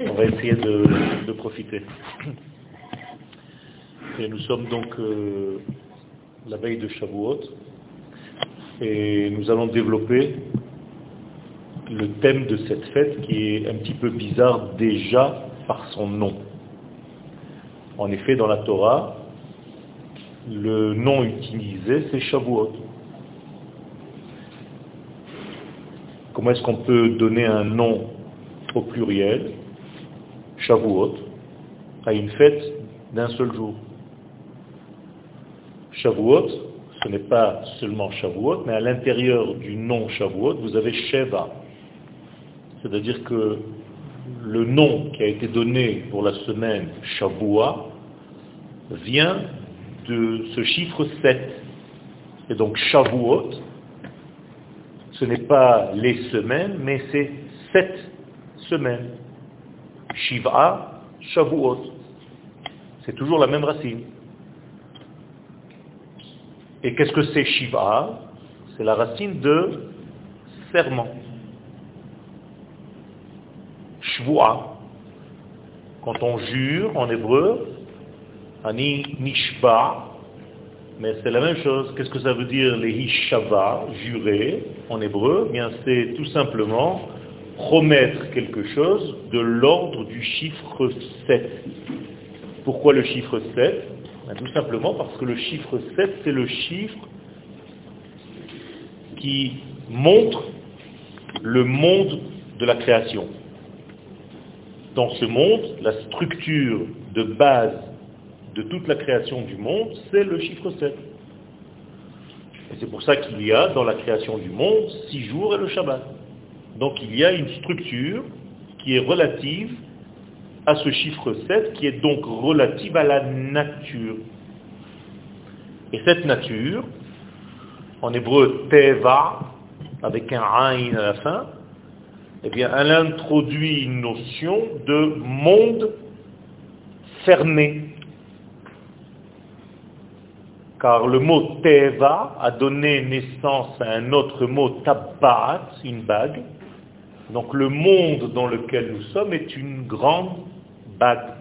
On va essayer de, profiter. Et nous sommes donc euh, la veille de Shavuot et nous allons développer le thème de cette fête qui est un petit peu bizarre déjà par son nom. En effet, dans la Torah, le nom utilisé, c'est Shavuot. Comment est-ce qu'on peut donner un nom au pluriel, Shavuot, à une fête d'un seul jour? Shavuot, ce n'est pas seulement Shavuot, mais à l'intérieur du nom Shavuot, vous avez Sheva. C'est-à-dire que le nom qui a été donné pour la semaine Shavua vient de ce chiffre 7. Et donc Shavuot, ce n'est pas les semaines, mais c'est sept semaines. Shiva, Shavuot. C'est toujours la même racine. Et qu'est-ce que c'est Shiva? C'est la racine de serment. Shvua. Quand on jure en hébreu, Ani Nishba, mais c'est la même chose. Qu'est-ce que ça veut dire les Hishava, jurer en hébreu? Eh Bien, c'est tout simplement promettre quelque chose de l'ordre du chiffre 7. Pourquoi le chiffre 7 ben, Tout simplement parce que le chiffre 7, c'est le chiffre qui montre le monde de la création. Dans ce monde, la structure de base de toute la création du monde, c'est le chiffre 7. Et c'est pour ça qu'il y a dans la création du monde six jours et le Shabbat. Donc il y a une structure qui est relative à ce chiffre 7, qui est donc relative à la nature. Et cette nature, en hébreu teva, avec un aïn à la fin, eh bien, elle introduit une notion de monde fermé. Car le mot teva a donné naissance à un autre mot tabat, une bague, donc le monde dans lequel nous sommes est une grande bague.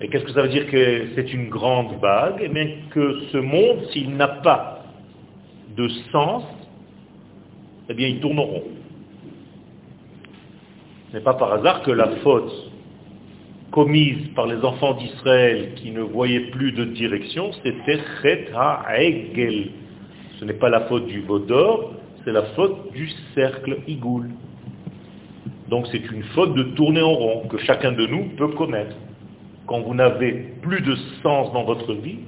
Et qu'est-ce que ça veut dire que c'est une grande bague? Eh bien que ce monde, s'il n'a pas de sens, eh bien il tourne au rond. Ce n'est pas par hasard que la faute commise par les enfants d'Israël qui ne voyaient plus de direction, c'était Chet HaEgel. Ce n'est pas la faute du Vaudor, c'est la faute du cercle Igoul. Donc c'est une faute de tourner en rond que chacun de nous peut commettre. Quand vous n'avez plus de sens dans votre vie,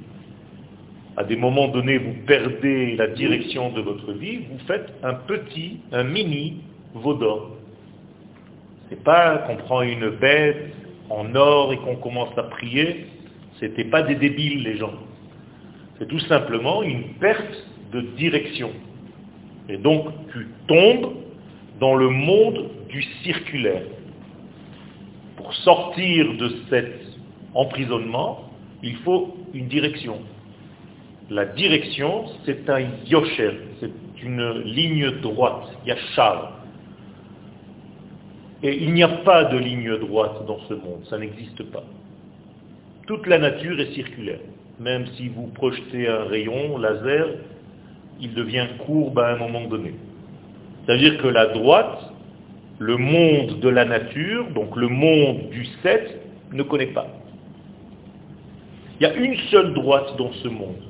à des moments donnés, vous perdez la direction de votre vie, vous faites un petit, un mini vaudor. C'est pas qu'on prend une bête en or et qu'on commence à prier. C'était pas des débiles, les gens. C'est tout simplement une perte de direction. Et donc, tu tombes dans le monde du circulaire. Pour sortir de cet emprisonnement, il faut une direction. La direction, c'est un yosher, c'est une ligne droite, yachar. Et il n'y a pas de ligne droite dans ce monde, ça n'existe pas. Toute la nature est circulaire. Même si vous projetez un rayon laser, il devient courbe à un moment donné. C'est-à-dire que la droite le monde de la nature, donc le monde du 7, ne connaît pas. Il y a une seule droite dans ce monde.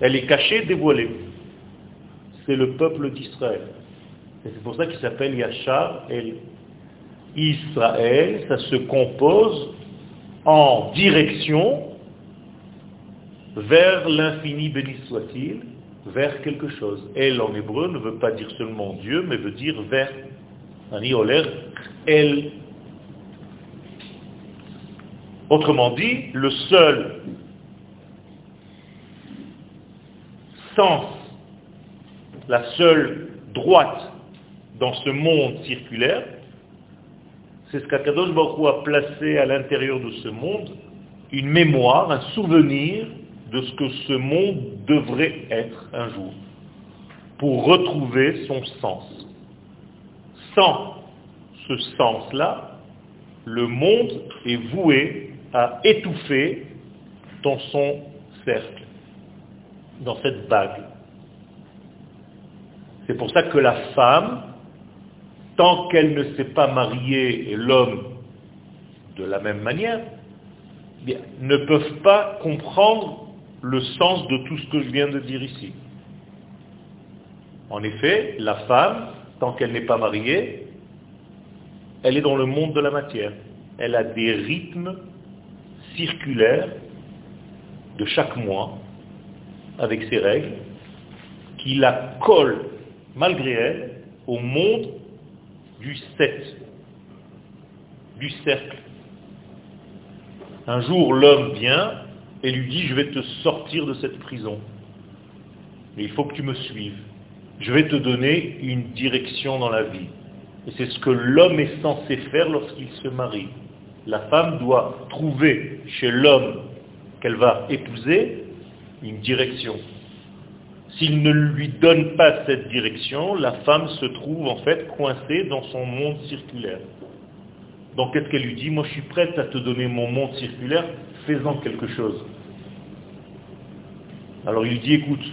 Elle est cachée, dévoilée. C'est le peuple d'Israël. Et c'est pour ça qu'il s'appelle Yachar El Israël. Ça se compose en direction vers l'infini béni soit-il, vers quelque chose. Elle en hébreu ne veut pas dire seulement Dieu, mais veut dire vers elle. Autrement dit, le seul sens, la seule droite dans ce monde circulaire, c'est ce qu'Akadosh Baruch a placé à l'intérieur de ce monde, une mémoire, un souvenir de ce que ce monde devrait être un jour, pour retrouver son sens. sans ce sens-là, le monde est voué à étouffer dans son cercle, dans cette bague. C'est pour ça que la femme, tant qu'elle ne s'est pas mariée et l'homme de la même manière, ne peuvent pas comprendre le sens de tout ce que je viens de dire ici. En effet, la femme, tant qu'elle n'est pas mariée, elle est dans le monde de la matière. Elle a des rythmes circulaires de chaque mois, avec ses règles, qui la collent, malgré elle, au monde du 7, du cercle. Un jour, l'homme vient et lui dit, je vais te sortir de cette prison. Mais il faut que tu me suives. Je vais te donner une direction dans la vie. Et c'est ce que l'homme est censé faire lorsqu'il se marie. La femme doit trouver chez l'homme qu'elle va épouser une direction. S'il ne lui donne pas cette direction, la femme se trouve en fait coincée dans son monde circulaire. Donc qu'est-ce qu'elle lui dit? Moi je suis prête à te donner mon monde circulaire, fais-en quelque chose. Alors il lui dit, écoute,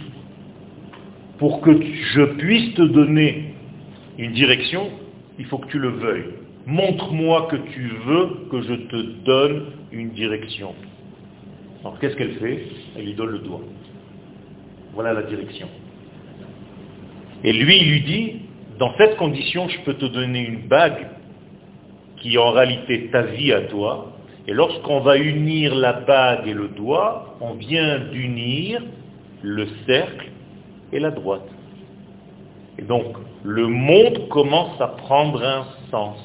pour que je puisse te donner une direction, il faut que tu le veuilles. Montre-moi que tu veux que je te donne une direction. Alors qu'est-ce qu'elle fait? Elle lui donne le doigt. Voilà la direction. Et lui, il lui dit, dans cette condition, je peux te donner une bague qui est en réalité ta vie à toi. Et lorsqu'on va unir la bague et le doigt, on vient d'unir le cercle et la droite. Et donc, le monde commence à prendre un sens.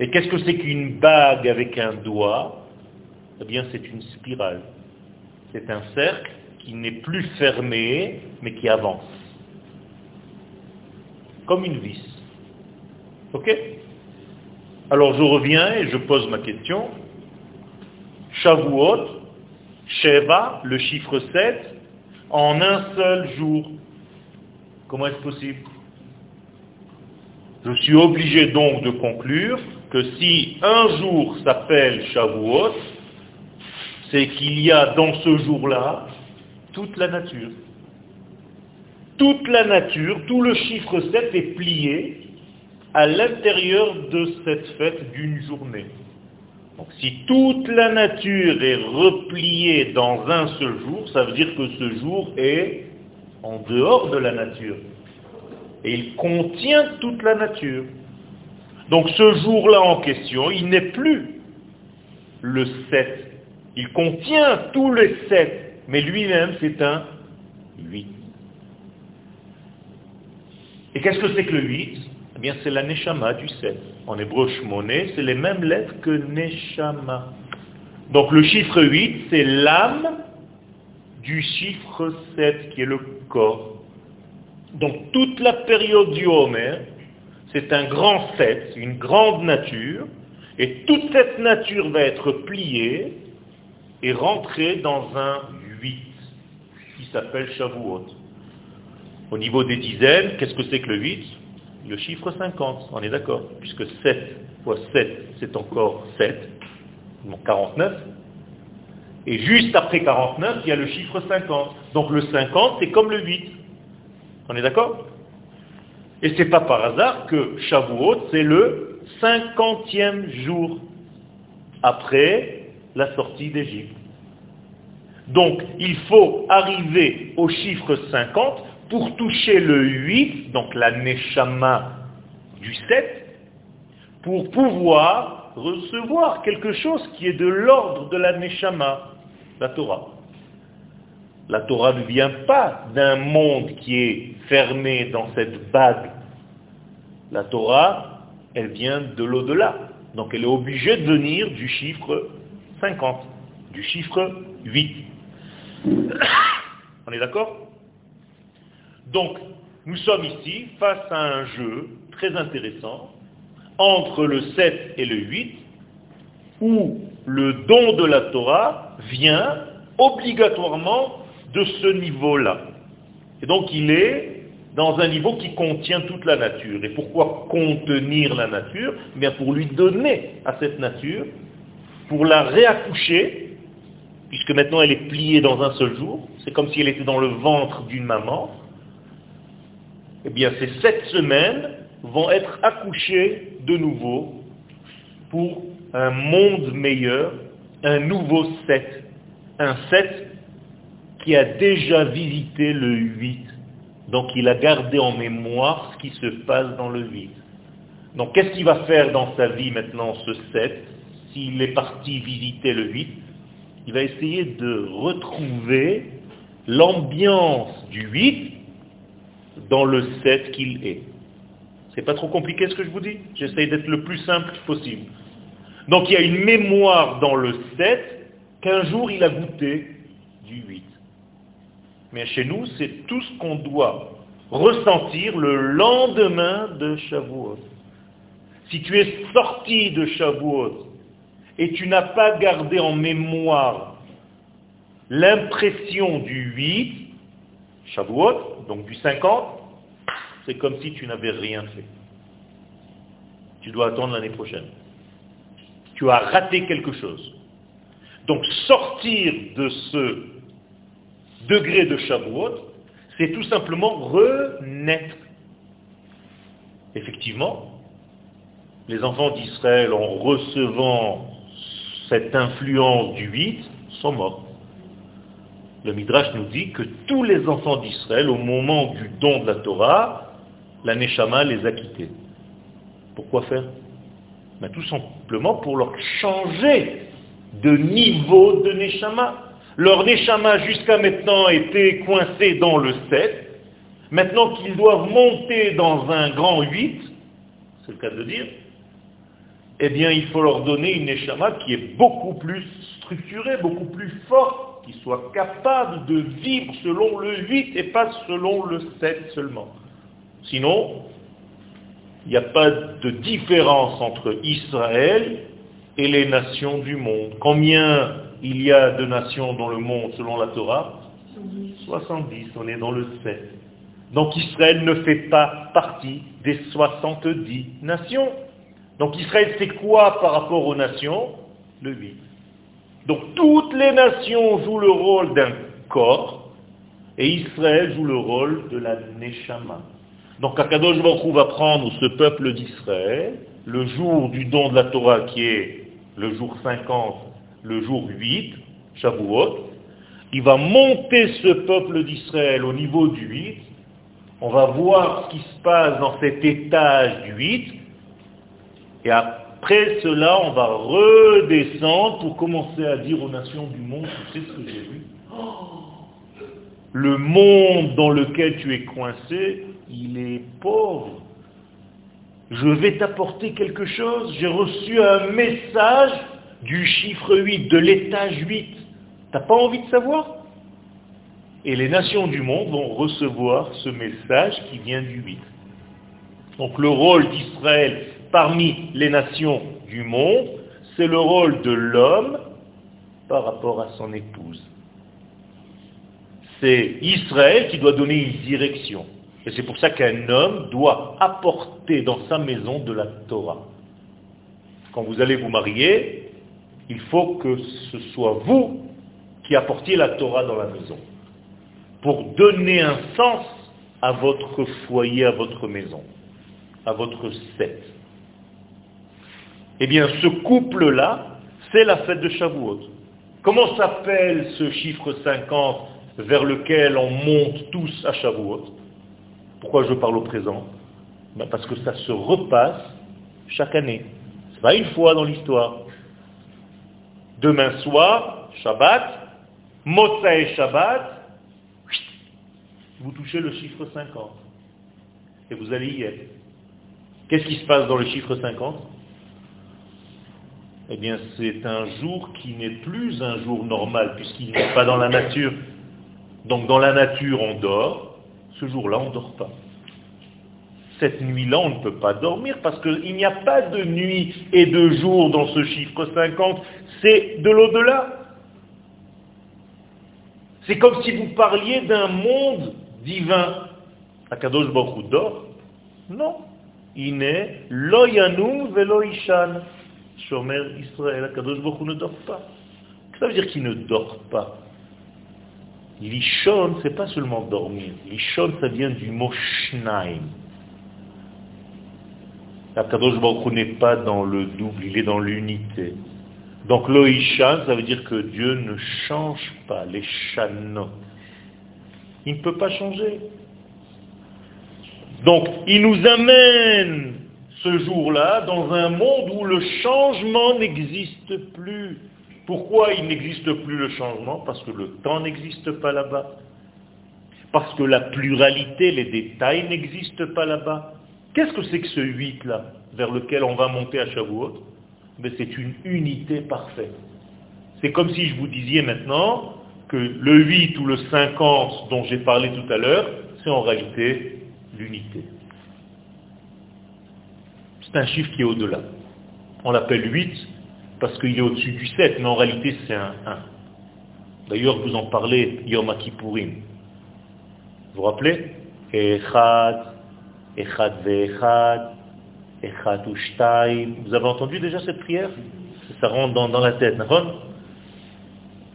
Et qu'est-ce que c'est qu'une bague avec un doigt? Eh bien, c'est une spirale. C'est un cercle qui n'est plus fermé, mais qui avance. Comme une vis. Ok? Alors je reviens et je pose ma question. Shavuot, Sheva, le chiffre 7, en un seul jour. Comment est-ce possible? Je suis obligé donc de conclure que si un jour s'appelle Shavuot, c'est qu'il y a dans ce jour-là toute la nature. Toute la nature, tout le chiffre 7 est plié à l'intérieur de cette fête d'une journée. Donc si toute la nature est repliée dans un seul jour, ça veut dire que ce jour est en dehors de la nature. Et il contient toute la nature. Donc ce jour-là en question, il n'est plus le 7. Il contient tous les 7, mais lui-même c'est un 8. Et qu'est-ce que c'est que le 8 Eh bien c'est la neshama du 7. En hébreu, shmoné, c'est les mêmes lettres que neshama. Donc le chiffre 8, c'est l'âme du chiffre 7, qui est le corps. Donc toute la période du Homer, c'est un grand 7, une grande nature, et toute cette nature va être pliée et rentrer dans un 8, qui s'appelle Shavuot. Au niveau des dizaines, qu'est-ce que c'est que le 8 le chiffre 50, on est d'accord, puisque 7 fois 7, c'est encore 7, donc 49. Et juste après 49, il y a le chiffre 50. Donc le 50, c'est comme le 8. On est d'accord? Et c'est pas par hasard que Shavuot, c'est le 50e jour après la sortie d'Égypte. Donc, il faut arriver au chiffre 50 pour toucher le 8, donc la neshama du 7, pour pouvoir recevoir quelque chose qui est de l'ordre de la neshama, la Torah. La Torah ne vient pas d'un monde qui est fermé dans cette bague. La Torah, elle vient de l'au-delà. Donc elle est obligée de venir du chiffre 50, du chiffre 8. On est d'accord? Donc, nous sommes ici face à un jeu très intéressant entre le 7 et le 8, où le don de la Torah vient obligatoirement de ce niveau-là. Et donc il est dans un niveau qui contient toute la nature. Et pourquoi contenir la nature? Eh Bien pour lui donner à cette nature, pour la réaccoucher, puisque maintenant elle est pliée dans un seul jour, c'est comme si elle était dans le ventre d'une maman, eh bien ces sept semaines vont être accouchées de nouveau pour un monde meilleur, un nouveau sept, un sept qui a déjà visité le 8. Donc il a gardé en mémoire ce qui se passe dans le 8. Donc qu'est-ce qu'il va faire dans sa vie maintenant, ce 7 S'il est parti visiter le 8, il va essayer de retrouver l'ambiance du 8 dans le 7 qu'il est. C'est pas trop compliqué ce que je vous dis? J'essaye d'être le plus simple possible. Donc il y a une mémoire dans le 7 qu'un jour il a goûté du 8. Mais chez nous, c'est tout ce qu'on doit ressentir le lendemain de Shavuot. Si tu es sorti de Shavuot et tu n'as pas gardé en mémoire l'impression du 8, Shavuot, donc du 50, c'est comme si tu n'avais rien fait. Tu dois attendre l'année prochaine. Tu as raté quelque chose. Donc sortir de ce degré de Shavuot, c'est tout simplement renaître. Effectivement, les enfants d'Israël, en recevant cette influence du 8, sont morts. Le Midrash nous dit que tous les enfants d'Israël, au moment du don de la Torah, la Neshama les a quittés. Pourquoi faire? Ben, Tout simplement pour leur changer de niveau de Neshama. Leur Neshama jusqu'à maintenant était coincé dans le 7. Maintenant qu'ils doivent monter dans un grand 8, c'est le cas de dire, eh bien il faut leur donner une Neshama qui est beaucoup plus structurée, beaucoup plus forte, qui soit capable de vivre selon le 8 et pas selon le 7 seulement. Sinon, il n'y a pas de différence entre Israël et les nations du monde. Combien il y a de nations dans le monde selon la Torah? 70, on est dans le 7. Donc Israël ne fait pas partie des 70 nations. Donc Israël c'est quoi par rapport aux nations? Le 8. Donc toutes les nations jouent le rôle d'un corps et Israël joue le rôle de la Neshama. Donc Akadosh Baruch va prendre ce peuple d'Israël, le jour du don de la Torah qui est le jour 50 le jour 8, Shavuot, il va monter ce peuple d'Israël au niveau du 8, on va voir ce qui se passe dans cet étage du 8, et après cela, on va redescendre pour commencer à dire aux nations du monde, tu sais ce que j'ai vu? Le monde dans lequel tu es coincé, il est pauvre. Je vais t'apporter quelque chose. J'ai reçu un message du chiffre 8, de l'étage 8. T'as pas envie de savoir? Et les nations du monde vont recevoir ce message qui vient du 8. Donc le rôle d'Israël parmi les nations du monde, c'est le rôle de l'homme par rapport à son épouse. C'est Israël qui doit donner une direction. Et c'est pour ça qu'un homme doit apporter dans sa maison de la Torah. Quand vous allez vous marier, il faut que ce soit vous qui apportiez la Torah dans la maison, pour donner un sens à votre foyer, à votre maison, à votre set. Eh bien, ce couple-là, c'est la fête de Shavuot. Comment s'appelle ce chiffre 50 vers lequel on monte tous à Shavuot? Pourquoi je parle au présent? Ben, Parce que ça se repasse chaque année. Ce pas une fois dans l'histoire. Demain soir, Shabbat, et Shabbat, vous touchez le chiffre 50. Et vous allez y être. Qu'est-ce qui se passe dans le chiffre 50 Eh bien, c'est un jour qui n'est plus un jour normal, puisqu'il n'est pas dans la nature. Donc dans la nature, on dort. Ce jour-là, on ne dort pas cette nuit-là, on ne peut pas dormir parce qu'il n'y a pas de nuit et de jour dans ce chiffre 50, c'est de l'au-delà. C'est comme si vous parliez d'un monde divin. Akadosh Baruch dort Non. Il n'est lo yanum velo ishan. Shomer Israël, Akadosh Baruch ne dort pas. Ça veut dire qu'il ne dort pas. Lishon, c'est pas seulement dormir. Lishon, ça vient du mot shnaim. Akadosh Baruch n'est pas dans le double, il est dans l'unité. Donc l'Oishan, ça veut dire que Dieu ne change pas les chanot. Il ne peut pas changer. Donc il nous amène ce jour-là dans un monde où le changement n'existe plus. Pourquoi il n'existe plus le changement? Parce que le temps n'existe pas là-bas. Parce que la pluralité, les détails n'existent pas là-bas. Qu'est-ce que c'est que ce 8-là, vers lequel on va monter à Shavuot? Mais c'est une unité parfaite. C'est comme si je vous disais maintenant que le 8 ou le 50 dont j'ai parlé tout à l'heure, c'est en réalité l'unité. C'est un chiffre qui est au-delà. On l'appelle 8 parce qu'il est au-dessus du 7, mais en réalité c'est un 1. D'ailleurs, vous en parlez Yom. Vous vous rappelez? Echad, Echad ve'echad, Echad u'shtaim. Vous avez entendu déjà cette prière? Ça rentre dans, la tête,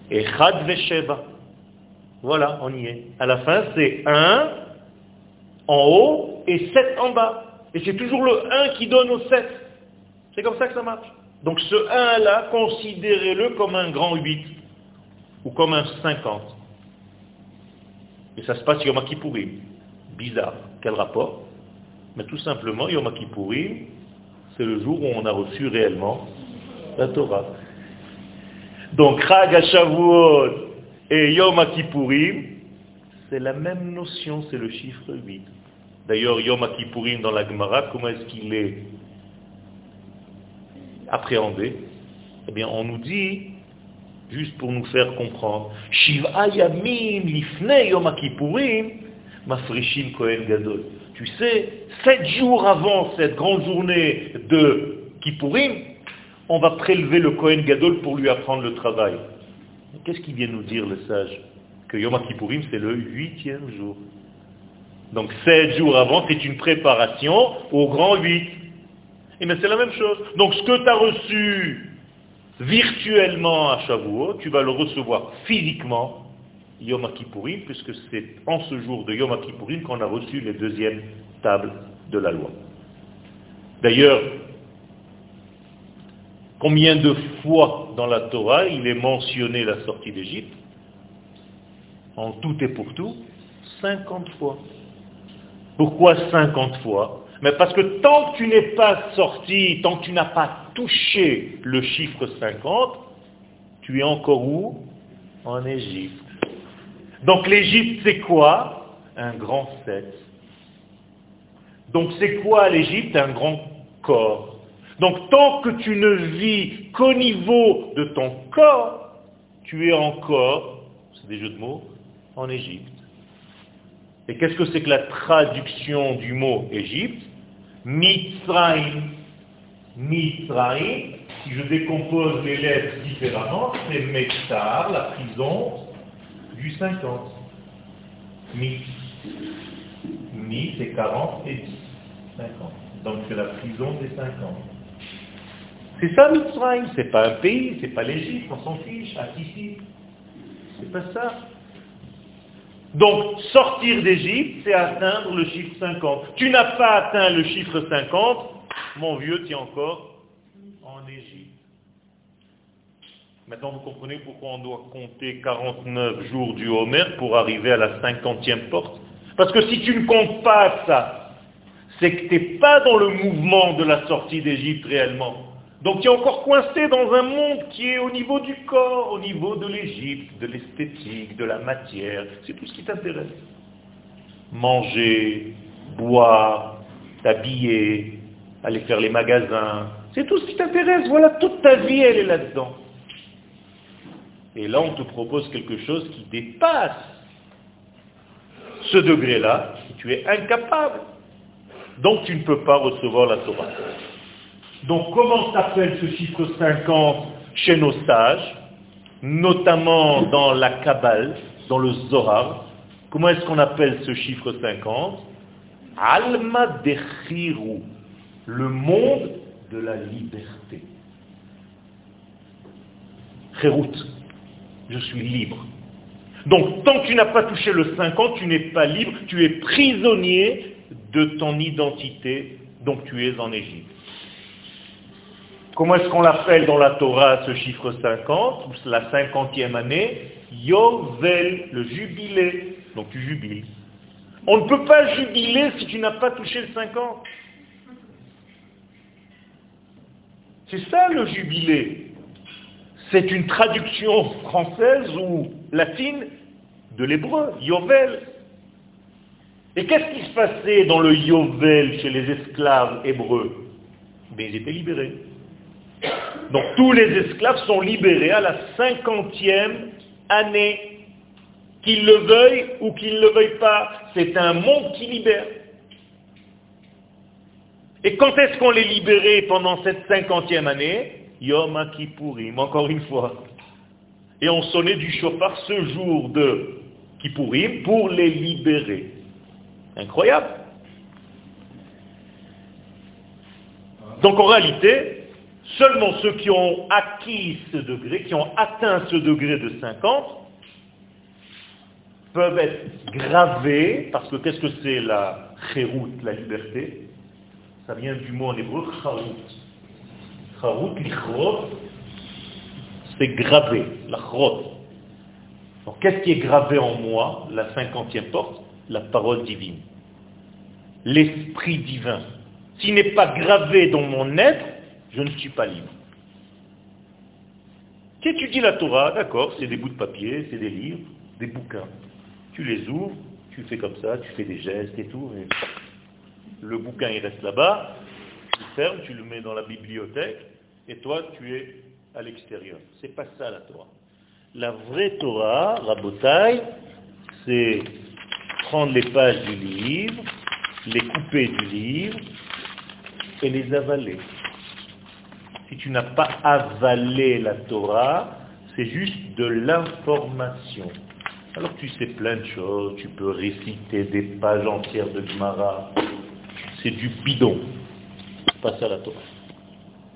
Echad ve'sheva. Voilà, on y est. À la fin, c'est 1 en haut et 7 en bas. Et c'est toujours le 1 qui donne au 7. C'est comme ça que ça marche. Donc ce 1-là, considérez-le comme un grand 8 ou comme un 50. Et ça se passe Yom Kippourim. Bizarre. Quel rapport? Mais tout simplement, Yom Kippourim, c'est le jour où on a reçu réellement la Torah. Donc Chag et Yom Kippourim, c'est la même notion, c'est le chiffre 8. D'ailleurs, Yom Kippourim dans la Gemara, comment est-ce qu'il est appréhendé? Eh bien, on nous dit, juste pour nous faire comprendre, Shiva Yamim Lifnei Yom Kippourim, Mafreshim Kohen Gadol. Tu sais, sept jours avant cette grande journée de Kippourim, on va prélever le Kohen Gadol pour lui apprendre le travail. Qu'est-ce qu'il vient nous dire le sage? Que Yom Kippourim, c'est le huitième jour. Donc sept jours avant, c'est une préparation au grand huit. Et mais c'est la même chose. Donc ce que tu as reçu virtuellement à Shavuot, tu vas le recevoir physiquement Yom Kippourim, puisque c'est en ce jour de Yom Kippourim qu'on a reçu les deuxièmes tables de la loi. D'ailleurs, combien de fois dans la Torah il est mentionné la sortie d'Égypte? En tout et pour tout, 50 fois. Pourquoi 50 fois Mais parce que tant que tu n'es pas sorti, tant que tu n'as pas touché le chiffre 50, tu es encore où? En Égypte. Donc l'Égypte, c'est quoi? Un grand 7. Donc c'est quoi l'Égypte? Un grand corps. Donc tant que tu ne vis qu'au niveau de ton corps, tu es encore, c'est des jeux de mots, en Égypte. Et qu'est-ce que c'est que la traduction du mot Égypte? Mitzrayim. Mitzrayim, si je décompose les lettres différemment, c'est Mektar, la prison du 50. Mi. Mi, c'est 40 et 10. 50. Donc c'est la prison des 50. C'est ça Mitzrayim, c'est pas un pays, c'est pas l'Égypte, on s'en fiche, à ici. C'est pas ça. Donc, sortir d'Égypte, c'est atteindre le chiffre 50. Tu n'as pas atteint le chiffre 50, mon vieux, tu es encore en Égypte. Maintenant, vous comprenez pourquoi on doit compter 49 jours du Homer pour arriver à la 50e porte? Parce que si tu ne comptes pas ça, c'est que tu n'es pas dans le mouvement de la sortie d'Égypte réellement. Donc tu es encore coincé dans un monde qui est au niveau du corps, au niveau de l'Égypte, de l'esthétique, de la matière. C'est tout ce qui t'intéresse. Manger, boire, t'habiller, aller faire les magasins. C'est tout ce qui t'intéresse. Voilà, toute ta vie, elle est là-dedans. Et là, on te propose quelque chose qui dépasse ce degré-là. Tu es incapable. Donc tu ne peux pas recevoir la Torah. Donc comment s'appelle ce chiffre 50 chez nos sages, notamment dans la Kabbale, dans le Zohar? Comment est-ce qu'on appelle ce chiffre 50 Alma Dechiru, le monde de la liberté. Cherut, je suis libre. Donc, tant que tu n'as pas touché le 50, tu n'es pas libre, tu es prisonnier de ton identité, donc tu es en Égypte. Comment est-ce qu'on l'appelle dans la Torah ce chiffre 50, la cinquantième année? Yovel, le jubilé. Donc tu jubiles. On ne peut pas jubiler si tu n'as pas touché le 50. C'est ça le jubilé. C'est une traduction française ou latine de l'hébreu, Yovel. Et qu'est-ce qui se passait dans le Yovel chez les esclaves hébreux? Mais ben, ils étaient libérés. Donc tous les esclaves sont libérés à la cinquantième année. Qu'ils le veuillent ou qu'ils ne le veuillent pas, c'est un monde qui libère. Et quand est-ce qu'on les libérait pendant cette cinquantième année? Yom Kippourim, encore une fois. Et on sonnait du chauffard ce jour de Kippourim pour les libérer. Incroyable. Donc en réalité, Seulement ceux qui ont acquis ce degré, qui ont atteint ce degré de 50, peuvent être gravés, parce que qu'est-ce que c'est la chérout, la liberté? Ça vient du mot en hébreu charout. Charout, l'ichrot, c'est gravé, la chrot. Donc qu'est-ce qui est gravé en moi, la cinquantième porte La parole divine. L'esprit divin. S'il n'est pas gravé dans mon être, je ne suis pas libre. Tu étudies la Torah, d'accord, c'est des bouts de papier, c'est des livres, des bouquins. Tu les ouvres, tu fais comme ça, tu fais des gestes et tout. le bouquin, il reste là-bas, tu le fermes, tu le mets dans la bibliothèque, et toi, tu es à l'extérieur. C'est pas ça la Torah. La vraie Torah, Rabotai, c'est prendre les pages du livre, les couper du livre et les avaler si tu n'as pas avalé la Torah, c'est juste de l'information. Alors tu sais plein de choses, tu peux réciter des pages entières de Gemara. C'est du bidon. Pas ça la Torah.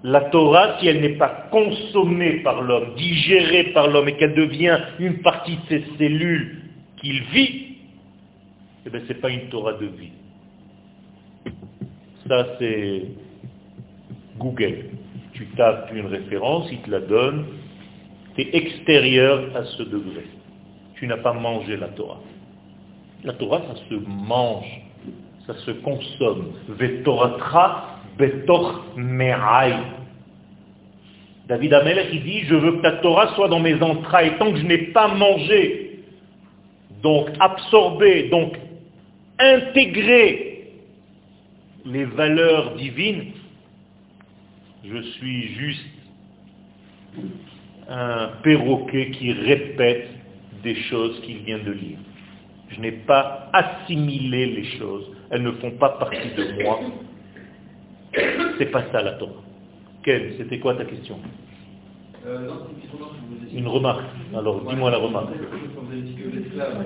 La Torah, si elle n'est pas consommée par l'homme, digérée par l'homme et qu'elle devient une partie de ses cellules qu'il vit, eh bien, ce n'est pas une Torah de vie. Ça, c'est Google tu tapes une référence, il te la donne, tu es extérieur à ce degré. Tu n'as pas mangé la Torah. La Torah, ça se mange, ça se consomme. Vetoratra betor me'ai. David Amelech, il dit, je veux que ta Torah soit dans mes entrailles, tant que je n'ai pas mangé, donc absorbé, donc intégré les valeurs divines, je suis juste un perroquet qui répète des choses qu'il vient de lire. Je n'ai pas assimilé les choses. Elles ne font pas partie de moi. C'est pas ça la Torah. Quelle C'était quoi ta question? Euh, Une remarque. Alors, dis-moi la remarque.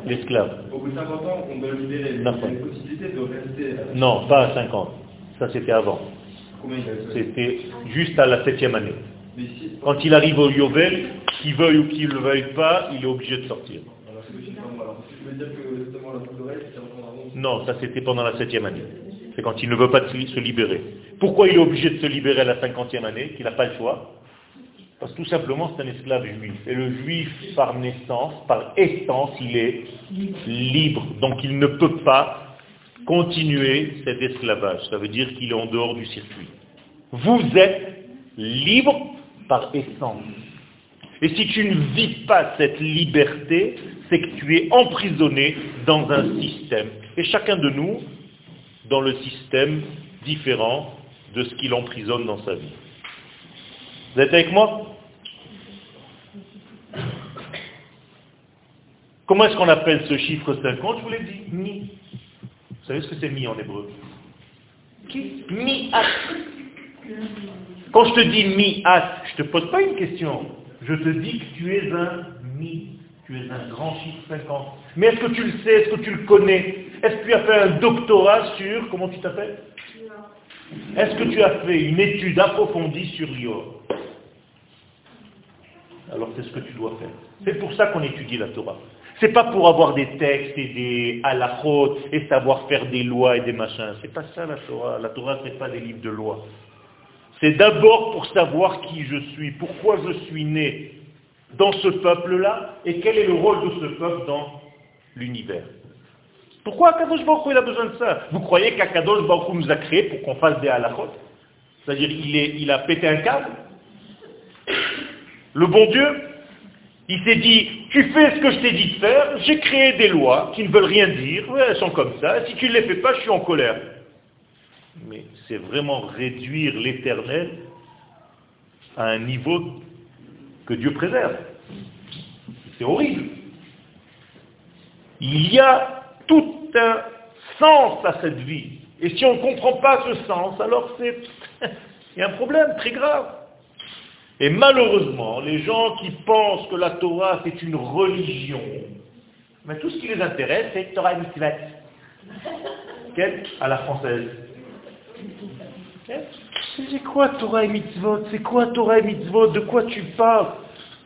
L'esclave. Au bout de 50 ans, on doit libérer. possibilité de rester... Non, pas à 50. Ça, c'était avant. C'était juste à la septième année. Quand il arrive au Yovel, qu'il veuille ou qu'il ne le veuille pas, il est obligé de sortir. Non, ça c'était pendant la septième année. C'est quand il ne veut pas se libérer. Pourquoi il est obligé de se libérer à la cinquantième année, qu'il n'a pas le choix? Parce que tout simplement c'est un esclave juif. Et le juif, par naissance, par essence, il est libre. Donc il ne peut pas continuer cet esclavage. Ça veut dire qu'il est en dehors du circuit. Vous êtes libre par essence. Et si tu ne vis pas cette liberté, c'est que tu es emprisonné dans un système. Et chacun de nous, dans le système différent de ce qu'il emprisonne dans sa vie. Vous êtes avec moi? Comment est-ce qu'on appelle ce chiffre 50 Je vous l'ai dit. Vous savez ce que c'est mi en hébreu Qui? Mi-at. Quand je te dis mi-at, je ne te pose pas une question. Je te dis que tu es un mi. Tu es un grand chiffre 50. Mais est-ce que tu le sais? Est-ce que tu le connais? Est-ce que tu as fait un doctorat sur, comment tu t'appelles? Est-ce que tu as fait une étude approfondie sur l'IOR Alors c'est ce que tu dois faire. C'est pour ça qu'on étudie la Torah. C'est pas pour avoir des textes et des halachot et savoir faire des lois et des machins. C'est pas ça la Torah. La Torah, c'est pas des livres de lois. C'est d'abord pour savoir qui je suis, pourquoi je suis né dans ce peuple-là et quel est le rôle de ce peuple dans l'univers. Pourquoi Akadosh Baruch il a besoin de ça? Vous croyez qu'Akadosh Baruch nous a créé pour qu'on fasse des halachot? C'est-à-dire il, il a pété un câble? Le bon Dieu, il s'est dit, tu fais ce que je t'ai dit de faire, j'ai créé des lois qui ne veulent rien dire, elles sont comme ça, si tu ne les fais pas, je suis en colère. Mais c'est vraiment réduire l'éternel à un niveau que Dieu préserve. C'est horrible. Il y a tout un sens à cette vie. Et si on ne comprend pas ce sens, alors c'est un problème très grave. Et malheureusement, les gens qui pensent que la Torah c'est une religion, tout ce qui les intéresse c'est Torah et mitzvah. À la française. C'est quoi Torah et mitzvot C'est quoi Torah et mitzvot De quoi tu parles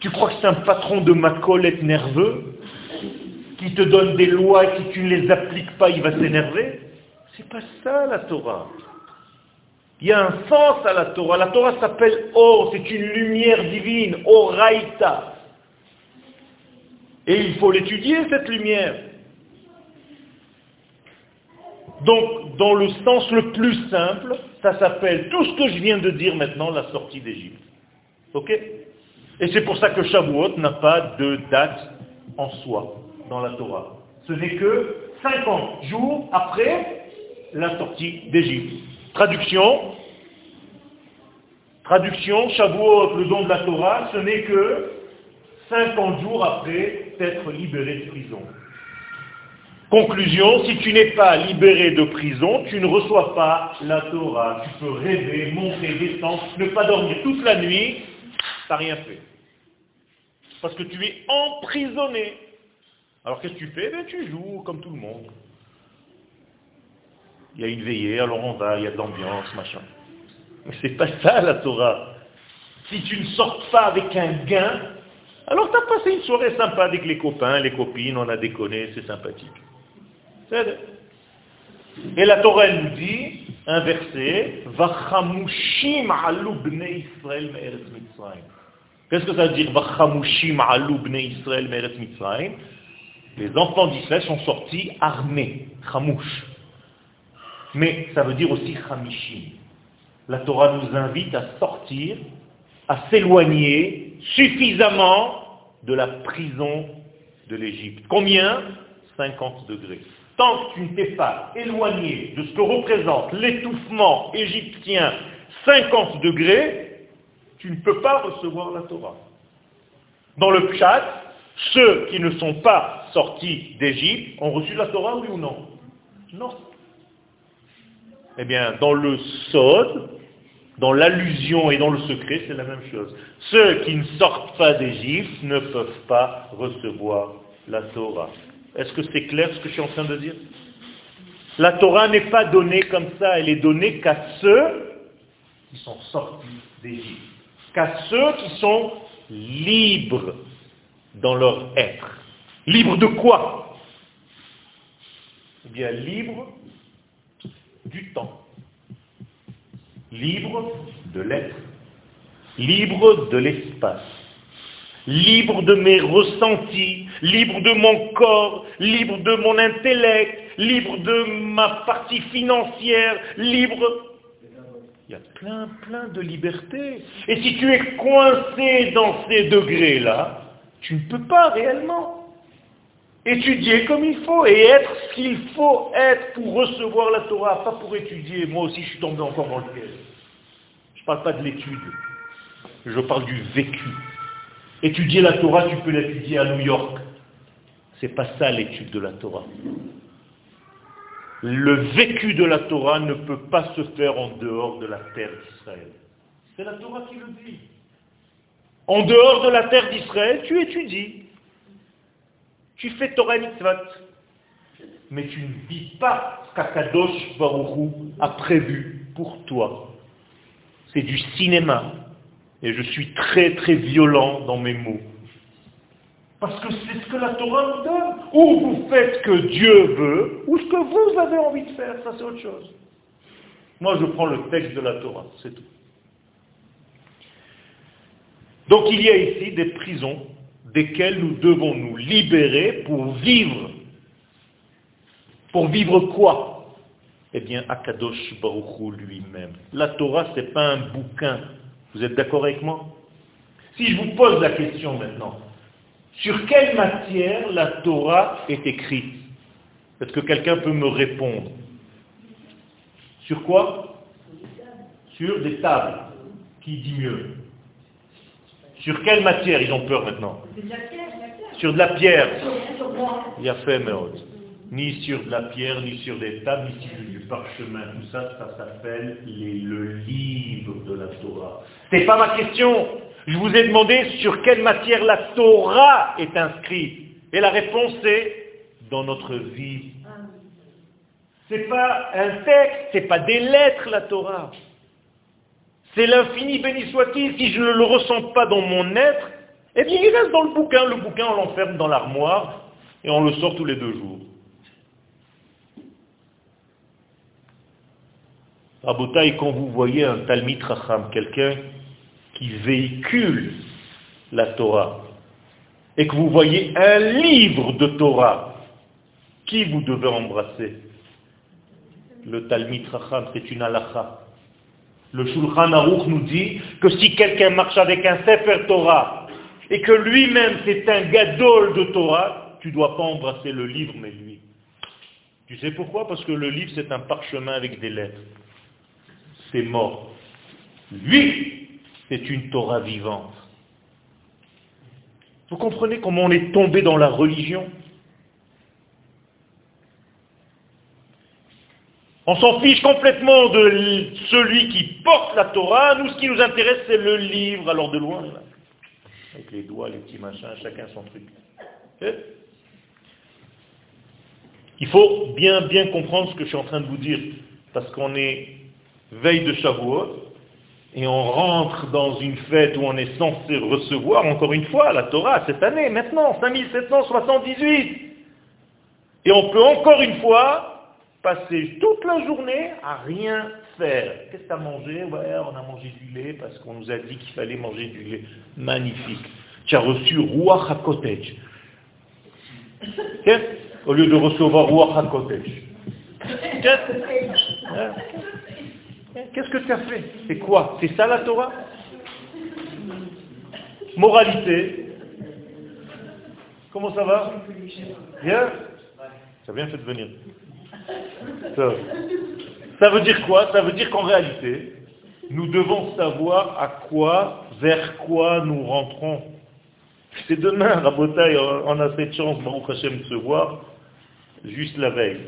Tu crois que c'est un patron de ma colette nerveux qui te donne des lois et si tu ne les appliques pas, il va s'énerver C'est pas ça la Torah. Il y a un sens à la Torah. La Torah s'appelle Or, c'est une lumière divine, Oraita. Et il faut l'étudier, cette lumière. Donc, dans le sens le plus simple, ça s'appelle tout ce que je viens de dire maintenant, la sortie d'Égypte. Ok? Et c'est pour ça que Shavuot n'a pas de date en soi dans la Torah. Ce n'est que 50 jours après la sortie d'Égypte. Traduction. Traduction, Shavuot, le don de la Torah, ce n'est que 50 jours après être libéré de prison. Conclusion, si tu n'es pas libéré de prison, tu ne reçois pas la Torah. Tu peux rêver, monter, descendre, ne pas dormir toute la nuit, tu n'as rien fait. Parce que tu es emprisonné. Alors qu'est-ce que tu fais? Ben, Tu joues comme tout le monde. Il y a une veillée, alors on va, il y a de l'ambiance, machin. Mais c'est pas ça la Torah. Si tu ne sors pas avec un gain, alors tu as passé une soirée sympa avec les copains, les copines, on a déconné, c'est sympathique. Et la Torah nous dit, un verset, Qu'est-ce que ça veut dire Les enfants d'Israël sont sortis armés, chamouch. Mais ça veut dire aussi chamishim. La Torah nous invite à sortir, à s'éloigner suffisamment de la prison de l'Égypte. Combien? 50 degrés tant que tu ne t'es pas éloigné de ce que représente l'étouffement égyptien 50 degrés, tu ne peux pas recevoir la Torah. Dans le Pshat, ceux qui ne sont pas sortis d'Égypte ont reçu la Torah, oui ou non? Non. Eh bien, dans le Sod, dans l'allusion et dans le secret, c'est la même chose. Ceux qui ne sortent pas d'Égypte ne peuvent pas recevoir la Torah. Est-ce que c'est clair ce que je suis en train de dire? La Torah n'est pas donnée comme ça, elle est donnée qu'à ceux qui sont sortis d'Égypte, qu'à ceux qui sont libres dans leur être. Libres de quoi? Eh bien, libres du temps, libres de l'être, libres de l'espace libre de mes ressentis, libre de mon corps, libre de mon intellect, libre de ma partie financière, libre... Il y a plein, plein de liberté. Et si tu es coincé dans ces degrés-là, tu ne peux pas réellement étudier comme il faut et être ce qu'il faut être pour recevoir la Torah, pas pour étudier. Moi aussi, je suis tombé encore dans le piège. Je ne parle pas de l'étude, je parle du vécu. Étudier la Torah, tu peux l'étudier à New York. C'est pas ça l'étude de la Torah. Le vécu de la Torah ne peut pas se faire en dehors de la terre d'Israël. C'est la Torah qui le dit. En dehors de la terre d'Israël, tu étudies. Tu fais Torah et mitzvot. mais tu ne vis pas ce qu'Akadosh Baruchou a prévu pour toi. C'est du cinéma. Et je suis très très violent dans mes mots. Parce que c'est ce que la Torah nous donne. Ou vous faites ce que Dieu veut, ou ce que vous avez envie de faire. Ça, c'est autre chose. Moi, je prends le texte de la Torah, c'est tout. Donc, il y a ici des prisons desquelles nous devons nous libérer pour vivre. Pour vivre quoi? Eh bien, Akadosh Baruchou lui-même. La Torah, ce n'est pas un bouquin. Vous êtes d'accord avec moi? Si je vous pose la question maintenant, sur quelle matière la Torah est écrite? Est-ce que quelqu'un peut me répondre? Sur quoi? Sur des tables. Qui dit mieux? Sur quelle matière ils ont peur maintenant Sur de la pierre. Il y a fait, mais Ni sur de la pierre, ni sur des tables, ni sur du parchemin. Tout ça, ça s'appelle le livre de la Torah. Ce n'est pas ma question. Je vous ai demandé sur quelle matière la Torah est inscrite. Et la réponse est dans notre vie. C'est pas un texte, c'est pas des lettres la Torah. C'est l'infini béni soit-il. Si je ne le ressens pas dans mon être, eh bien il reste dans le bouquin. Le bouquin, on l'enferme dans l'armoire et on le sort tous les deux jours. Rabotaï, quand vous voyez un Talmid Racham, quelqu'un qui véhicule la Torah, et que vous voyez un livre de Torah, qui vous devez embrasser? Le Talmid Racham, c'est une halakha. Le Shulchan Aruch nous dit que si quelqu'un marche avec un Sefer Torah, et que lui-même c'est un gadol de Torah, tu ne dois pas embrasser le livre, mais lui. Tu sais pourquoi? Parce que le livre c'est un parchemin avec des lettres. C'est mort. Lui, c'est une Torah vivante. Vous comprenez comment on est tombé dans la religion? On s'en fiche complètement de celui qui porte la Torah. Nous, ce qui nous intéresse, c'est le livre. Alors de loin, avec les doigts, les petits machins, chacun son truc. Il faut bien, bien comprendre ce que je suis en train de vous dire. Parce qu'on est veille de Shavuot, et on rentre dans une fête où on est censé recevoir, encore une fois, la Torah, cette année, maintenant, 5778. Et on peut encore une fois passer toute la journée à rien faire. Qu'est-ce que tu as mangé? Ouais, on a mangé du lait parce qu'on nous a dit qu'il fallait manger du lait. Magnifique. Tu as reçu Ruach HaKotej. Au lieu de recevoir Ruach HaKotej. Qu'est-ce que tu as fait? C'est quoi? C'est ça la Torah? Moralité. Comment ça va? Bien? Ça bien fait de venir. Ça. veut dire quoi? Ça veut dire qu'en réalité, nous devons savoir à quoi, vers quoi nous rentrons. C'est demain, Rabotaï, on a cette chance, Baruch Hashem, de se voir, juste la veille.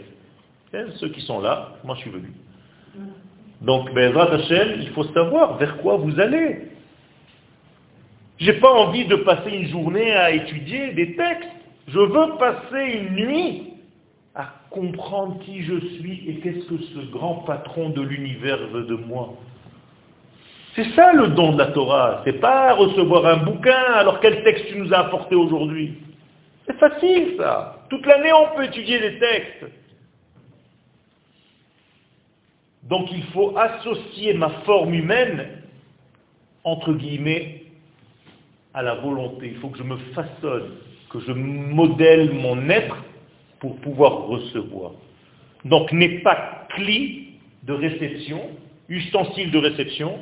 ceux qui sont là, moi je suis venu. Donc, Bezrat Hashem, il faut savoir vers quoi vous allez. Je n'ai pas envie de passer une journée à étudier des textes. Je veux passer une nuit à comprendre qui je suis et qu'est-ce que ce grand patron de l'univers veut de moi. C'est ça le don de la Torah. C'est pas recevoir un bouquin alors quel texte tu nous as apporté aujourd'hui? C'est facile ça. Toute l'année on peut étudier des textes. Donc il faut associer ma forme humaine, entre guillemets, à la volonté. Il faut que je me façonne, que je modèle mon être pour pouvoir recevoir. Donc n'est pas cli de réception, ustensile de réception,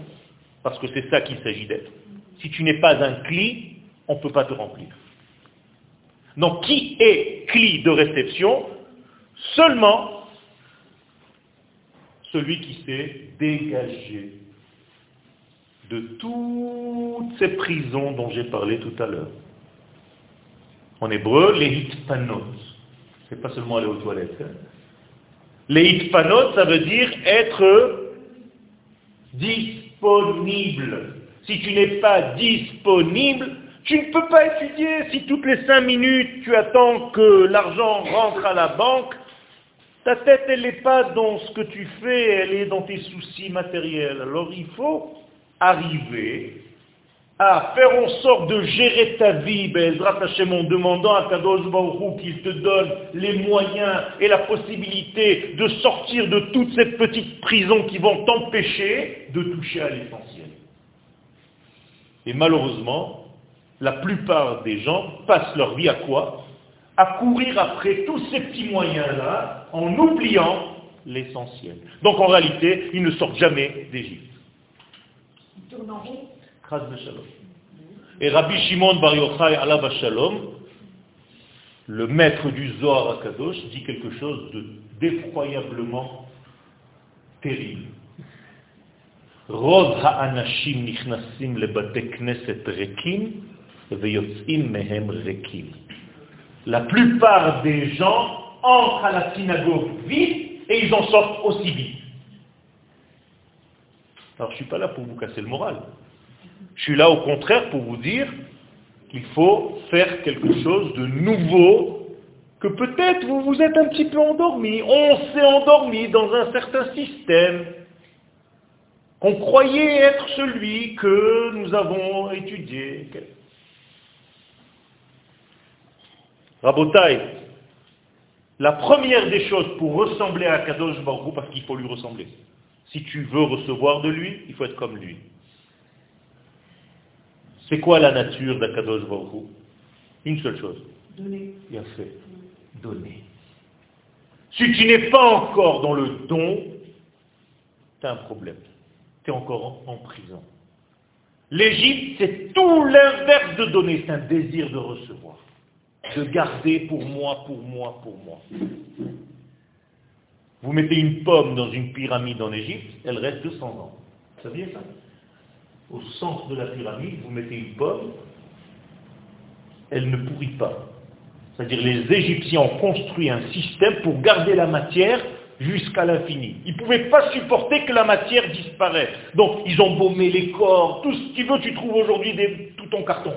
parce que c'est ça qu'il s'agit d'être. Si tu n'es pas un cli, on ne peut pas te remplir. Donc qui est cli de réception? Seulement celui qui s'est dégagé de toutes ces prisons dont j'ai parlé tout à l'heure. En hébreu, les hitpanot. C'est pas seulement aller aux toilettes. Hein. Les hitpanot, ça veut dire être disponible. Si tu n'es pas disponible, tu ne peux pas étudier. Si toutes les cinq minutes tu attends que l'argent rentre à la banque, Ta tête, elle n'est pas dans ce que tu fais, elle est dans tes soucis matériels. Alors il faut arriver à faire en sorte de gérer ta vie, Bezrat Hashem, en demandant à Kadosh Baruch qu'il te donne les moyens et la possibilité de sortir de toutes ces petites prisons qui vont t'empêcher de toucher à l'essentiel. Et malheureusement, la plupart des gens passent leur vie à quoi? À courir après tous ces petits moyens-là en oubliant l'essentiel. Donc en réalité, ils ne sortent jamais d'Égypte. Et Rabbi Shimon Bar Yochai Allah Shalom, le maître du Zohar Akadosh, dit quelque chose d'effroyablement terrible. La plupart des gens entrent à la synagogue vite et ils en sortent aussi vite. Alors je ne suis pas là pour vous casser le moral. Je suis là au contraire pour vous dire qu'il faut faire quelque chose de nouveau, que peut-être vous vous êtes un petit peu endormi. On s'est endormi dans un certain système qu'on croyait être celui que nous avons étudié. Rabotai, la première des choses pour ressembler à Kadosh Baruch parce qu'il faut lui ressembler. Si tu veux recevoir de lui, il faut être comme lui. C'est quoi la nature d'Akadosh Baruch Une seule chose. Donner. Bien fait. Donner. Si tu n'es pas encore dans le don, tu as un problème. Tu es encore en prison. L'Égypte, c'est tout l'inverse de donner, c'est un désir de recevoir de garder pour moi, pour moi, pour moi. Vous mettez une pomme dans une pyramide en Égypte, elle reste 200 ans. Vous saviez ça Au centre de la pyramide, vous mettez une pomme, elle ne pourrit pas. C'est-à-dire les Égyptiens ont construit un système pour garder la matière jusqu'à l'infini. Ils ne pouvaient pas supporter que la matière disparaisse. Donc ils ont baumé les corps, tout ce que tu veux, tu trouves aujourd'hui tout en carton.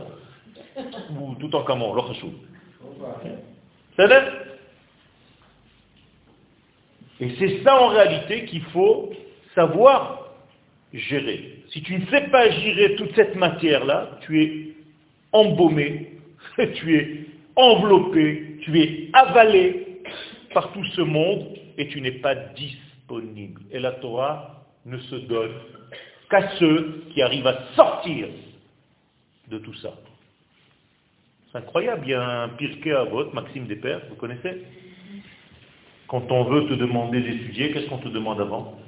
Ou tout en camon, l'autre et c'est ça en réalité qu'il faut savoir gérer. Si tu ne sais pas gérer toute cette matière-là, tu es embaumé, tu es enveloppé, tu es avalé par tout ce monde et tu n'es pas disponible. Et la Torah ne se donne qu'à ceux qui arrivent à sortir de tout ça. C'est incroyable, il y a un Pirkei Avot, Maxime Despères, vous connaissez? Quand on veut te demander d'étudier, qu'est-ce qu'on te demande avant?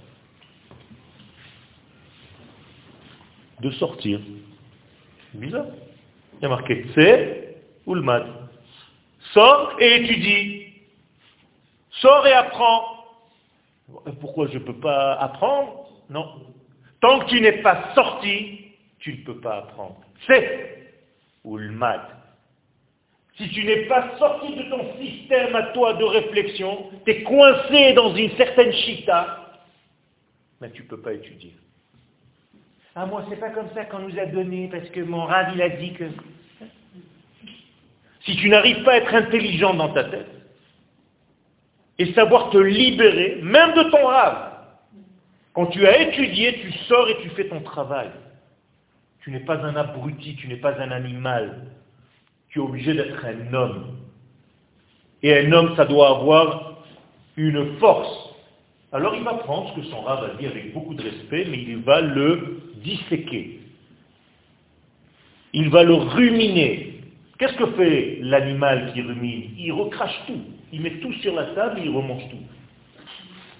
De sortir. Bizarre. Il y a marqué Tse ou le Mad. Sors et étudie. Sors et apprends. Pourquoi je ne peux pas apprendre? Non. Tant que tu n'es pas sorti, tu ne peux pas apprendre. C'est ou le Mad. Si tu n'es pas sorti de ton système à toi de réflexion, tu es coincé dans une certaine chita, mais tu ne peux pas étudier. Ah moi c'est pas comme ça qu'on nous a donné parce que mon rave il a dit que... Si tu n'arrives pas à être intelligent dans ta tête et savoir te libérer, même de ton rave, quand tu as étudié, tu sors et tu fais ton travail. Tu n'es pas un abruti, tu n'es pas un animal tu es obligé d'être un homme. Et un homme, ça doit avoir une force. Alors il va prendre ce que son rat va dire avec beaucoup de respect, mais il va le disséquer. Il va le ruminer. Qu'est-ce que fait l'animal qui rumine? Il recrache tout. Il met tout sur la table et il remange tout.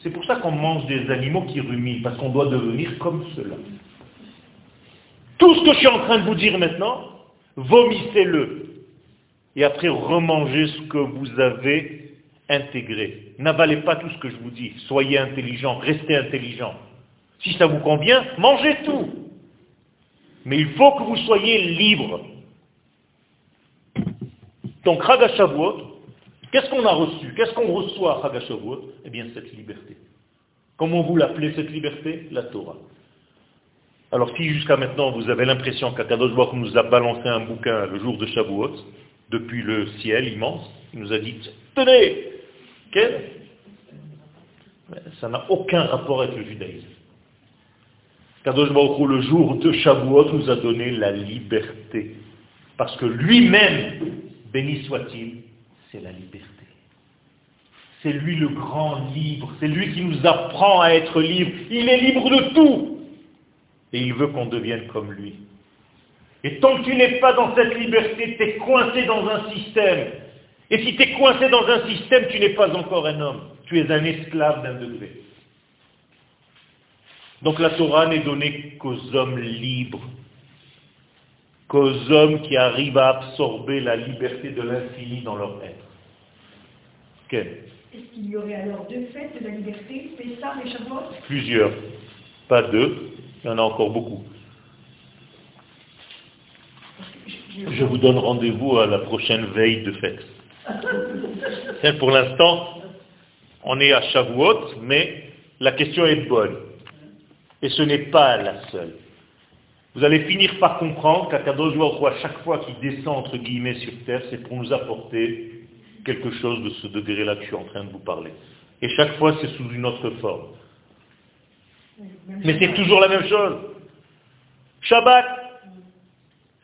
C'est pour ça qu'on mange des animaux qui ruminent, parce qu'on doit devenir comme cela. Tout ce que je suis en train de vous dire maintenant, vomissez-le et après remangez ce que vous avez intégré. N'avalez pas tout ce que je vous dis. Soyez intelligent, restez intelligent. Si ça vous convient, mangez tout. Mais il faut que vous soyez libre. Donc Chagashavuot, qu'est-ce qu'on a reçu? Qu'est-ce qu'on reçoit à Chagashavuot Eh bien cette liberté. Comment vous l'appelez cette liberté? La Torah. Alors si jusqu'à maintenant vous avez l'impression qu'Akadosh nous a balancé un bouquin le jour de depuis le ciel immense, il nous a dit, tenez, Ça n'a aucun rapport avec le judaïsme. Kadosh Baruch le jour de Shavuot, nous a donné la liberté. Parce que lui-même, béni soit-il, c'est la liberté. C'est lui le grand libre. C'est lui qui nous apprend à être libre. Il est libre de tout. Et il veut qu'on devienne comme lui. Et tant que tu n'es pas dans cette liberté, tu es coincé dans un système. Et si tu es coincé dans un système, tu n'es pas encore un homme. Tu es un esclave d'un degré. Donc la Torah n'est donnée qu'aux hommes libres, qu'aux hommes qui arrivent à absorber la liberté de l'infini dans leur être. Est-ce qu'il y aurait alors deux fêtes de la liberté, Pessah et Shavuot? Plusieurs. Pas deux, il y en a encore beaucoup. Je vous donne rendez-vous à la prochaine veille de fête. Pour l'instant, on est à Shavuot, mais la question est bonne. Et ce n'est pas la seule. Vous allez finir par comprendre qu'Akadosh à chaque fois qu'il descend entre guillemets sur terre, c'est pour nous apporter quelque chose de ce degré-là que je suis en train de vous parler. Et chaque fois, c'est sous une autre forme. Mais c'est toujours la même chose. Shabbat,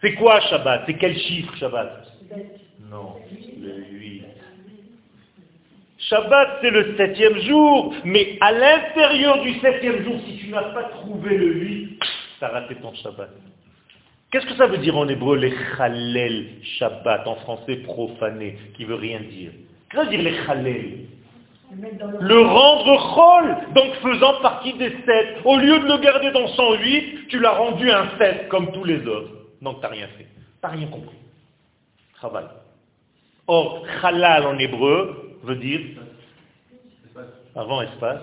c'est quoi Shabbat? C'est quel chiffre Shabbat? Non, le 8. Shabbat, c'est le septième jour, mais à l'intérieur du septième jour, si tu n'as pas trouvé le 8, tu as raté ton Shabbat. Qu'est-ce que ça veut dire en hébreu les chalel Shabbat, en français profané, qui veut rien dire? Qu'est-ce que ça veut dire les chalel le rendre chol, donc faisant partie des sept. Au lieu de le garder dans 108, tu l'as rendu un 7 comme tous les autres. Donc tu n'as rien fait. Tu n'as rien compris. Travail. Or, halal en hébreu veut dire avant espace.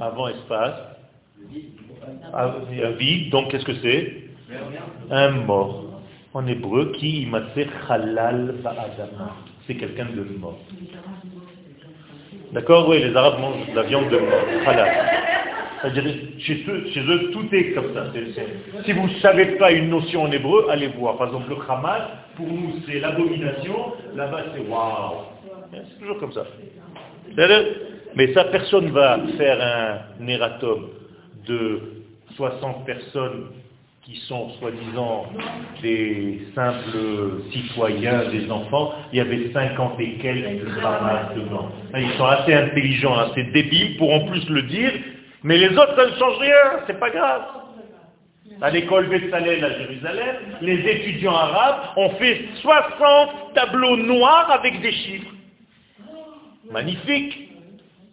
Avant espace. Ah, vide, donc qu'est-ce que c'est? Un mort. En hébreu, qui fait halal ba'adama. C'est quelqu'un de mort. D'accord? Oui, les Arabes mangent de la viande de mort. Chez eux, chez eux, tout est comme ça. Si vous ne savez pas une notion en hébreu, allez voir. Par exemple, le khamal, pour nous, c'est l'abomination. Là-bas, c'est waouh. C'est toujours comme ça. Mais ça, personne ne va faire un erratum de 60 personnes qui sont soi-disant des simples citoyens, des enfants, il y avait 50 et quelques grammaires dedans. Ils sont assez intelligents, assez débiles pour en plus le dire, mais les autres, ça ne change rien, c'est pas grave. À l'école Bessalel à Jérusalem, les étudiants arabes ont fait 60 tableaux noirs avec des chiffres. Magnifique.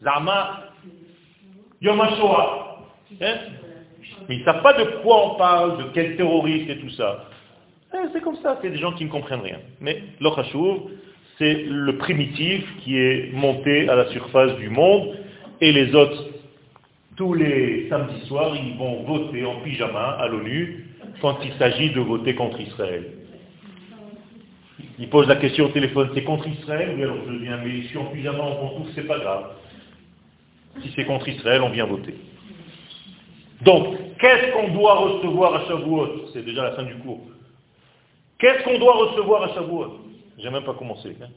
Lama, Yom. Hein? Mais ils ne savent pas de quoi on parle, de quel terroriste et tout ça. Hein, c'est comme ça, c'est des gens qui ne comprennent rien. Mais l'Ochashuv, c'est le primitif qui est monté à la surface du monde, et les autres, tous les samedis soirs, ils vont voter en pyjama à l'ONU quand il s'agit de voter contre Israël. Ils posent la question au téléphone, c'est contre Israël Oui, alors je viens, mais si en pyjama on vont tous, c'est pas grave. Si c'est contre Israël, on vient voter. Donc, qu'est-ce qu'on doit recevoir à Shavuot? C'est déjà la fin du cours. Qu'est-ce qu'on doit recevoir à Shavuot? J'ai même pas commencé. Hein.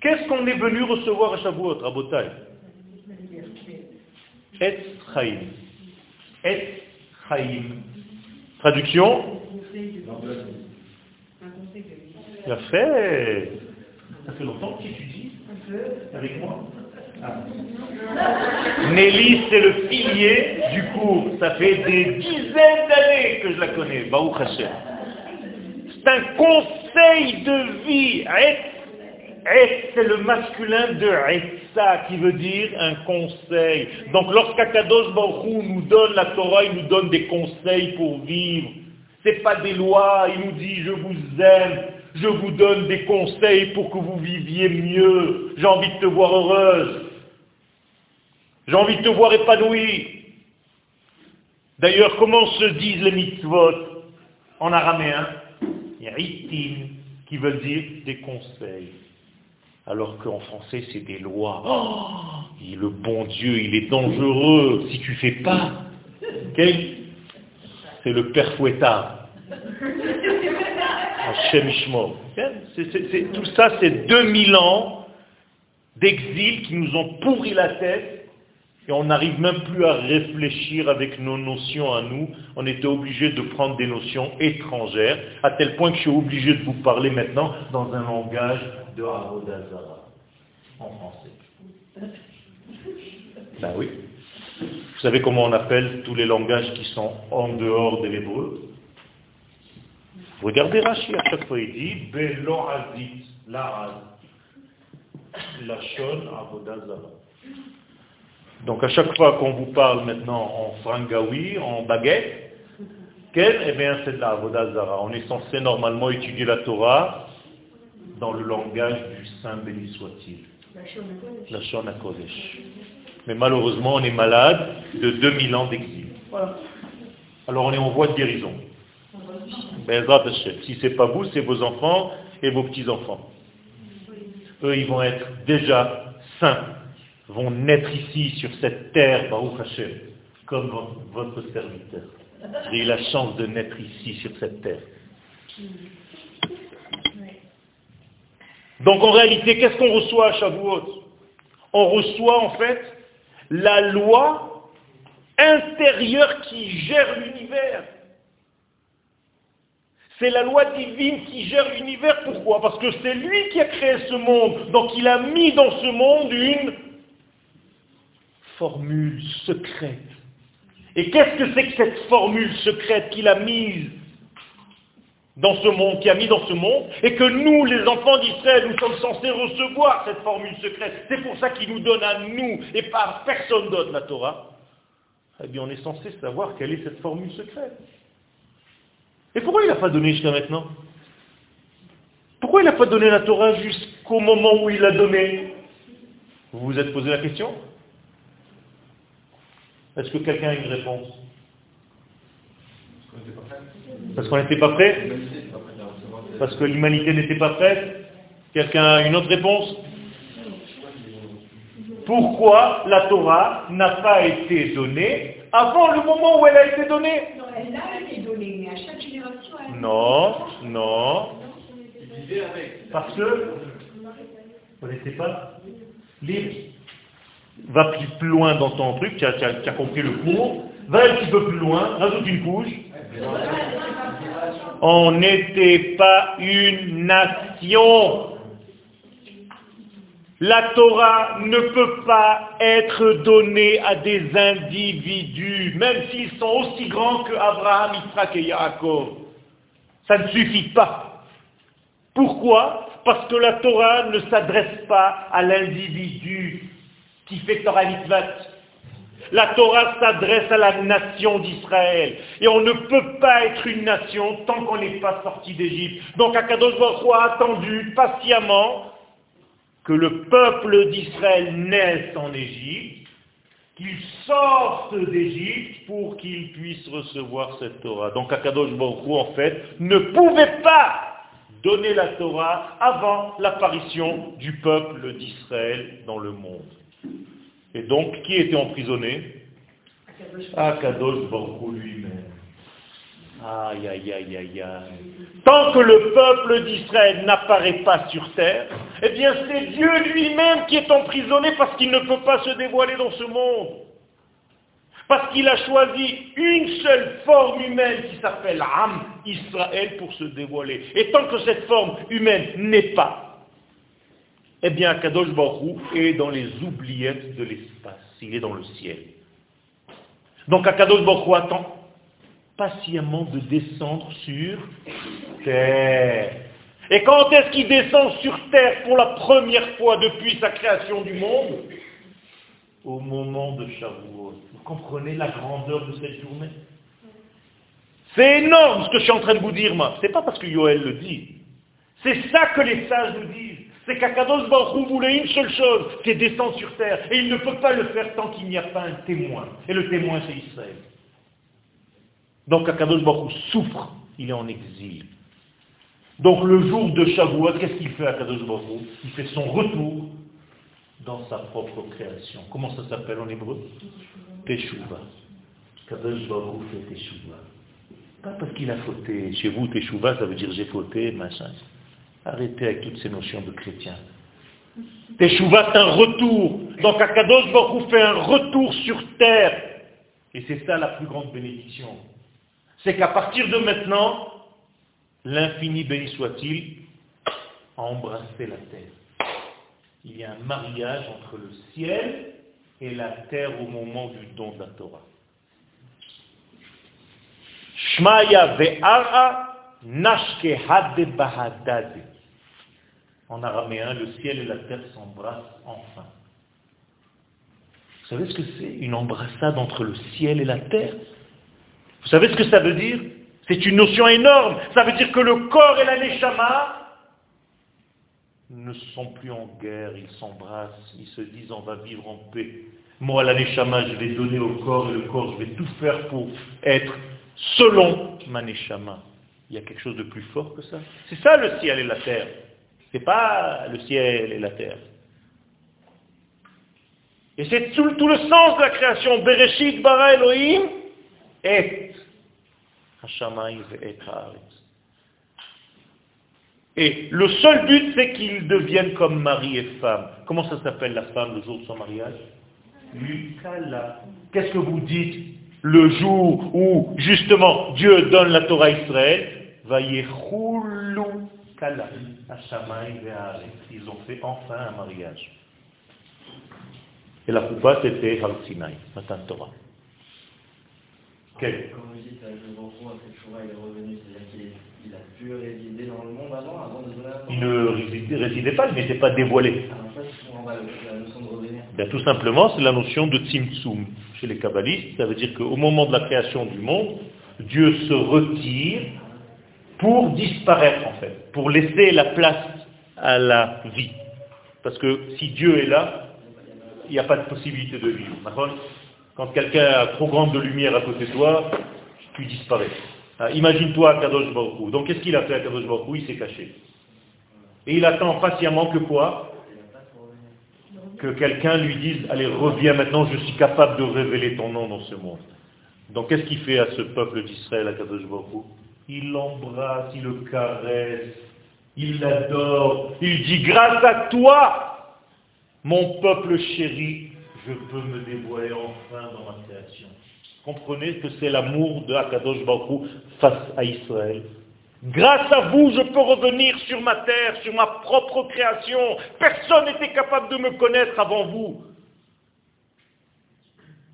Qu'est-ce qu'on est venu recevoir à Shavuot, à Botaï? Et Chaim. Et Chaim. Traduction a fait. Ça fait longtemps que tu étudies avec moi Nelly, c'est le pilier du cours. Ça fait des dizaines d'années que je la connais. Baruch Hashem. C'est un conseil de vie. C'est le masculin de Etsa, qui veut dire un conseil. Donc lorsqu'Akadosh Baruch nous donne la Torah, il nous donne des conseils pour vivre. Ce n'est pas des lois, il nous dit je vous aime, je vous donne des conseils pour que vous viviez mieux. J'ai envie de te voir heureuse. J'ai envie de te voir épanoui. D'ailleurs, comment se disent les mitzvot en araméen? Il y a itim qui veulent dire des conseils. Alors qu'en français, c'est des lois. Oh, le bon Dieu, il est dangereux si tu fais pas. C'est le père fouettard. tout ça, c'est 2000 ans d'exil qui nous ont pourri la tête et on n'arrive même plus à réfléchir avec nos notions à nous. On était obligé de prendre des notions étrangères, à tel point que je suis obligé de vous parler maintenant dans un langage de Avodazara, en français. Ben oui. Vous savez comment on appelle tous les langages qui sont en dehors de l'hébreu? Regardez Rashi, à chaque fois il dit Belorazit, la Lachon Avodazara. Donc à chaque fois qu'on vous parle maintenant en frangaoui, en baguette, quel Eh bien c'est de la Avodazara. On est censé normalement étudier la Torah dans le langage du Saint béni soit-il. La Shon Kodesh. Mais malheureusement, on est malade de 2000 ans d'exil. Alors on est en voie de guérison. Si ce n'est pas vous, c'est vos enfants et vos petits-enfants. Eux, ils vont être déjà saints, vont naître ici, sur cette terre, Baruch Hashem, comme votre serviteur. J'ai eu la chance de naître ici, sur cette terre. Donc en réalité, qu'est-ce qu'on reçoit à On reçoit en fait la loi intérieure qui gère l'univers. C'est la loi divine qui gère l'univers. Pourquoi? Parce que c'est lui qui a créé ce monde. Donc il a mis dans ce monde une formule secrète. Et qu'est-ce que c'est que cette formule secrète qu'il a mise dans ce monde, qui a mis dans ce monde, et que nous, les enfants d'Israël, nous sommes censés recevoir cette formule secrète? C'est pour ça qu'il nous donne à nous, et pas personne d'autre la Torah. Eh bien, on est censé savoir quelle est cette formule secrète. Et pourquoi il n'a pas donné jusqu'à maintenant? Pourquoi il n'a pas donné la Torah jusqu'au moment où il l'a donné Vous vous êtes posé la question? Est-ce que quelqu'un a une réponse Parce qu'on n'était pas prêt Parce que l'humanité n'était pas prête Quelqu'un a une autre réponse Pourquoi la Torah n'a pas été donnée avant le moment où elle a été donnée Non, elle a été donnée, mais à chaque génération, elle Non, non. Parce que, vous n'étiez pas libre. Va plus, loin dans ton truc, tu as, compris le cours. Va un petit peu plus loin, rajoute une couche. On n'était pas une nation. La Torah ne peut pas être donnée à des individus, même s'ils sont aussi grands que Abraham, Isaac et Yaakov. Ça ne suffit pas. Pourquoi? Parce que la Torah ne s'adresse pas à l'individu qui fait Torah. La Torah s'adresse à la nation d'Israël. Et on ne peut pas être une nation tant qu'on n'est pas sorti d'Égypte. Donc Akadosh Baruch a attendu patiemment que le peuple d'Israël naisse en Égypte, qu'il sorte d'Égypte pour qu'il puisse recevoir cette Torah. Donc Akadosh Baruch en fait, ne pouvait pas donner la Torah avant l'apparition du peuple d'Israël dans le monde. Et donc, qui était emprisonné Akadosh Hu lui-même. Aïe, aïe, aïe, aïe, aïe. Tant que le peuple d'Israël n'apparaît pas sur terre, eh bien c'est Dieu lui-même qui est emprisonné parce qu'il ne peut pas se dévoiler dans ce monde. Parce qu'il a choisi une seule forme humaine qui s'appelle Am Israël pour se dévoiler. Et tant que cette forme humaine n'est pas, eh bien Kadosh Baruch est dans les oubliettes de l'espace. Il est dans le ciel. Donc Akadosh Baruch attend patiemment de descendre sur terre. Et quand est-ce qu'il descend sur terre pour la première fois depuis sa création du monde? Au moment de Shavuot. Vous comprenez la grandeur de cette journée? C'est énorme ce que je suis en train de vous dire, moi. C'est pas parce que Yoël le dit. C'est ça que les sages nous disent. C'est qu'Akadosh Baruch voulait une seule chose, c'est descendre sur terre. Et il ne peut pas le faire tant qu'il n'y a pas un témoin. Et le témoin, c'est Israël. Donc Akadosh Baruch souffre, il est en exil. Donc le jour de Shavuot, qu'est-ce qu'il fait Akadosh Baruch Il fait son retour dans sa propre création. Comment ça s'appelle en hébreu? Teshuvah. Akadosh Baruch fait Teshuvah. Pas parce qu'il a fauté. Chez vous, Teshuvah, ça veut dire j'ai fauté, machin. Arrêtez avec toutes ces notions de chrétiens. Teshuvah, c'est un retour. Donc Akadosh Baruch fait un retour sur terre. Et c'est ça la plus grande bénédiction. C'est qu'à partir de maintenant, l'infini béni soit-il, a embrassé la terre. Il y a un mariage entre le ciel et la terre au moment du don de la Torah. Shmaya ve'ara nashke. En araméen, le ciel et la terre s'embrassent enfin. Vous savez ce que c'est Une embrassade entre le ciel et la terre? Vous savez ce que ça veut dire? C'est une notion énorme. Ça veut dire que le corps et la neshama ne sont plus en guerre, ils s'embrassent, ils se disent on va vivre en paix. Moi, la neshama, je vais donner au corps et le corps, je vais tout faire pour être selon ma neshama. Il y a quelque chose de plus fort que ça? C'est ça le ciel et la terre. Ce n'est pas le ciel et la terre. Et c'est tout, le sens de la création. Bereshit bara Elohim et et Et le seul but, c'est qu'ils deviennent comme mari et femme. Comment ça s'appelle la femme le jour de son mariage? Lukala. Qu'est-ce que vous dites? Le jour où, justement, Dieu donne la Torah à Israël kala. Ils ont fait enfin un mariage. Et la coupa, c'était Har Sinai, Matan Torah. Quel Quand vous dites que le Banco, après Shura, il est revenu, c'est-à-dire qu'il a pu résider dans le monde avant, avant de donner Il ne résidait, résidait pas, il n'était pas dévoilé. Alors, en fait, on va la notion de revenir. Bien, tout simplement, c'est la notion de Tzimtzum. Chez les kabbalistes, ça veut dire qu'au moment de la création du monde, Dieu se retire pour disparaître en fait, pour laisser la place à la vie. Parce que si Dieu est là, il n'y a pas de possibilité de vivre. Quand quelqu'un a trop grande de lumière à côté de toi, tu disparais. Ah, imagine-toi Kadosh Baruch Donc qu'est-ce qu'il a fait à Kadosh Baruch Il s'est caché. Et il attend patiemment que quoi? Que quelqu'un lui dise, allez reviens maintenant, je suis capable de révéler ton nom dans ce monde. Donc qu'est-ce qu'il fait à ce peuple d'Israël, à Kadosh Baruch Il l'embrasse, il le caresse, il l'adore, il dit grâce à toi, mon peuple chéri, je peux me dévoiler enfin dans ma création. Comprenez que c'est l'amour de Akadosh Baruch face à Israël. Grâce à vous, je peux revenir sur ma terre, sur ma propre création. Personne n'était capable de me connaître avant vous.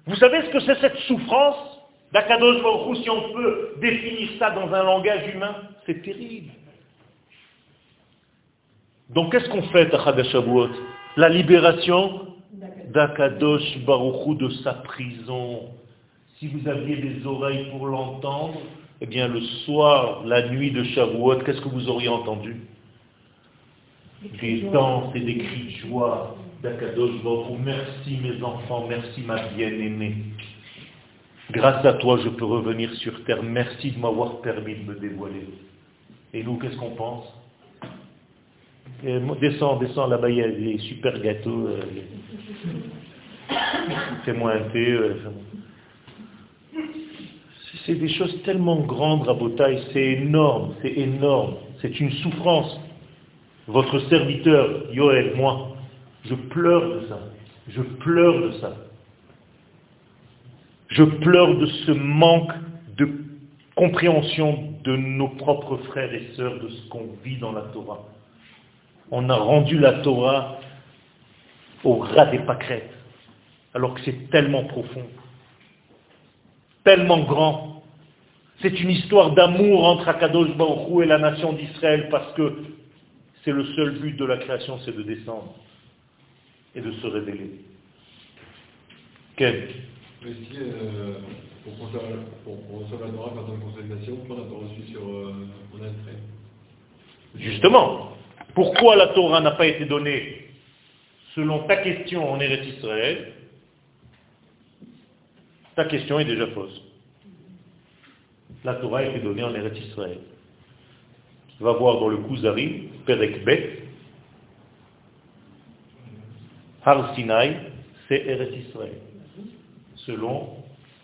Vous savez ce que c'est cette souffrance? d'Akadosh Baruch si on peut définir ça dans un langage humain C'est terrible. Donc qu'est-ce qu'on fait à Chagashavuot la libération d'Akadosh Baruchou de sa prison. Si vous aviez des oreilles pour l'entendre, eh bien le soir, la nuit de Shavuot, qu'est-ce que vous auriez entendu? Des danses et des cris de joie d'Akadosh Baruchou. Merci mes enfants, merci ma bien-aimée. Grâce à toi, je peux revenir sur terre. Merci de m'avoir permis de me dévoiler. Et nous, qu'est-ce qu'on pense? Descends, descends là-bas, il y a des super gâteaux. Euh, Fais-moi un thé. Euh, c'est des choses tellement grandes, Rabotaï, c'est énorme, c'est énorme. C'est une souffrance. Votre serviteur, Yoel, moi, je pleure de ça. Je pleure de ça. Je pleure de ce manque de compréhension de nos propres frères et sœurs, de ce qu'on vit dans la Torah on a rendu la Torah au ras des pâquerettes, alors que c'est tellement profond, tellement grand. C'est une histoire d'amour entre Akadosh Baruch et la nation d'Israël parce que c'est le seul but de la création, c'est de descendre et de se révéler. Pour, la Torah par ton consolidation, on a reçu sur euh, Justement, pourquoi la Torah n'a pas été donnée selon ta question en Eretz Israël? Ta question est déjà fausse. La Torah a été donnée en Eretz Israël. Tu vas voir dans le Kuzari, Perek Bet, Har Sinai, c'est Eretz Israël, selon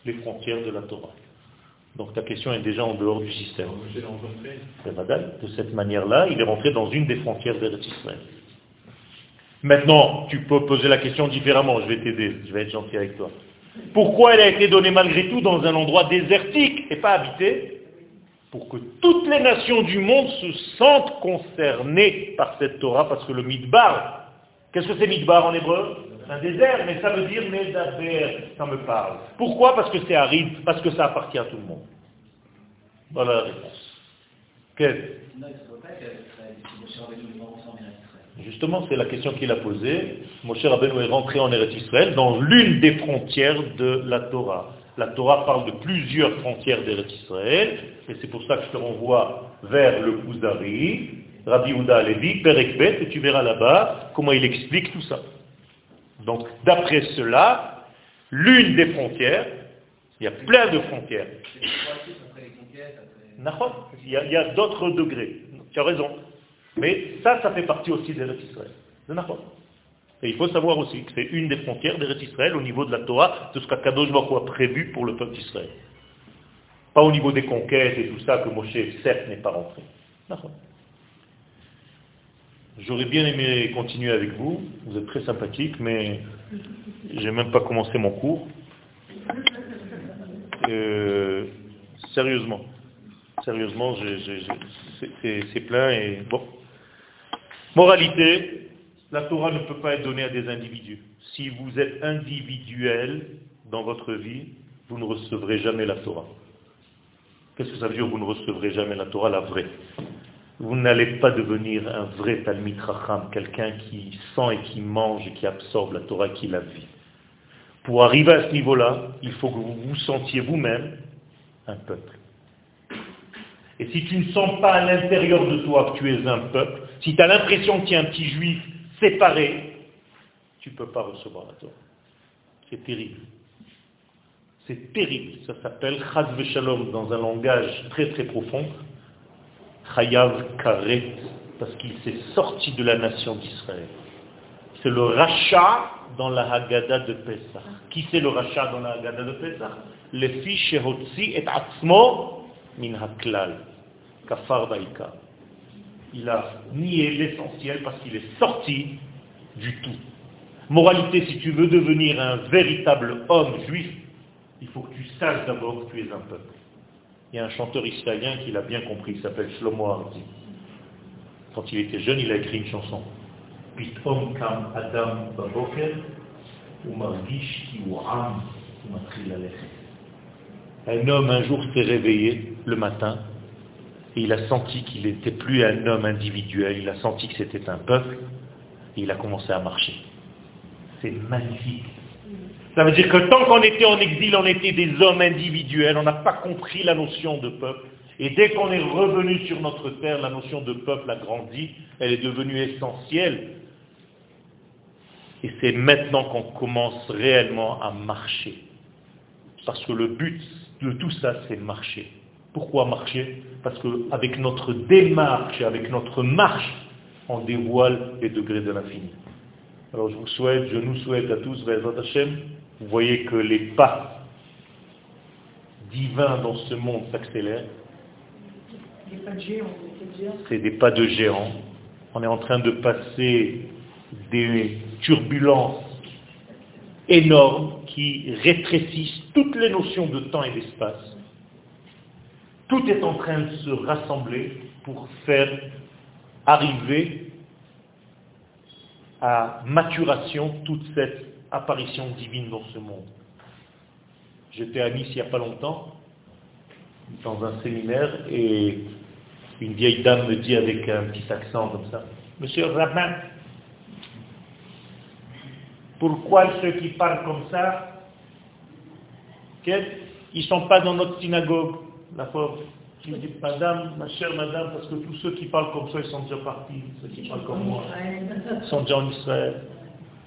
les frontières de la Torah. Donc ta question est déjà en dehors du système. C'est De cette manière-là, il est rentré dans une des frontières de Israël. Maintenant, tu peux poser la question différemment, je vais t'aider, je vais être gentil avec toi. Pourquoi elle a été donnée malgré tout dans un endroit désertique et pas habité? Pour que toutes les nations du monde se sentent concernées par cette Torah, parce que le Midbar, qu'est-ce que c'est Midbar en hébreu? Un désert, mais ça veut dire Medaber, ça me parle. Pourquoi? Parce que c'est aride, parce que ça appartient à tout le monde. Voilà la réponse. Quelle? Justement, c'est la question qu'il a posée. Moshe Rabbeinu est rentré en Eretz Israël dans l'une des frontières de la Torah. La Torah parle de plusieurs frontières d'Eretz Israël, et c'est pour ça que je te renvoie vers le Kuzari, Rabbi Ouda Alevi, Perekbet, et tu verras là-bas comment il explique tout ça. Donc, d'après cela, l'une des frontières, il y a plein de frontières. Il y a, d'autres degrés. Tu as raison. Mais ça, ça fait partie aussi de l'Eretz Israël. Et il faut savoir aussi que c'est une des frontières d'Eretz Israël au niveau de la Torah, de ce qu'Akadosh Baruch a prévu pour le peuple d'Israël. Pas au niveau des conquêtes et tout ça que Moshe, certes, n'est pas rentré. J'aurais bien aimé continuer avec vous. Vous êtes très sympathique, mais j'ai même pas commencé mon cours. Euh, sérieusement. Sérieusement, c'est plein et bon. Moralité, la Torah ne peut pas être donnée à des individus. Si vous êtes individuel dans votre vie, vous ne recevrez jamais la Torah. Qu'est-ce que ça veut dire vous ne recevrez jamais la Torah, la vraie? Vous n'allez pas devenir un vrai Talmid Racham, quelqu'un qui sent et qui mange et qui absorbe la Torah, qui la vit. Pour arriver à ce niveau-là, il faut que vous vous sentiez vous-même un peuple. Et si tu ne sens pas à l'intérieur de toi que tu es un peuple, si tu as l'impression qu'il y a un petit juif séparé, tu ne peux pas recevoir la Torah. C'est terrible. C'est terrible. Ça s'appelle Chaz Shalom dans un langage très très profond. Chayav Karet, parce qu'il s'est sorti de la nation d'Israël. C'est le rachat dans la Haggadah de Pesach. Qui c'est le rachat dans la Haggadah de Pesach Le fils et Atzmo min Haklal. Kafar il a nié l'essentiel parce qu'il est sorti du tout. Moralité, si tu veux devenir un véritable homme juif, il faut que tu saches d'abord que tu es un peuple. Il y a un chanteur israélien qui l'a bien compris, il s'appelle Shlomo Ardi. Quand il était jeune, il a écrit une chanson. Un homme un jour s'est réveillé le matin et il a senti qu'il n'était plus un homme individuel, il a senti que c'était un peuple, et il a commencé à marcher. C'est magnifique. Ça veut dire que tant qu'on était en exil, on était des hommes individuels, on n'a pas compris la notion de peuple. Et dès qu'on est revenu sur notre terre, la notion de peuple a grandi, elle est devenue essentielle. Et c'est maintenant qu'on commence réellement à marcher. Parce que le but de tout ça, c'est marcher. Pourquoi marcher? Parce qu'avec notre démarche, avec notre marche, on dévoile les degrés de l'infini. Alors je vous souhaite, je nous souhaite à tous, Hashem, vous voyez que les pas divins dans ce monde s'accélèrent. C'est des pas de géants. On est en train de passer des turbulences énormes qui rétrécissent toutes les notions de temps et d'espace. Tout est en train de se rassembler pour faire arriver à maturation toute cette apparition divine dans ce monde. J'étais à Nice il n'y a pas longtemps, dans un séminaire, et une vieille dame me dit avec un petit accent comme ça, Monsieur Rabbin, pourquoi ceux qui parlent comme ça, ils ne sont pas dans notre synagogue la pauvre, qui me dit, Madame, ma chère Madame, parce que tous ceux qui parlent comme ça, ils sont déjà partis, ceux qui parlent comme moi, sont déjà en Israël.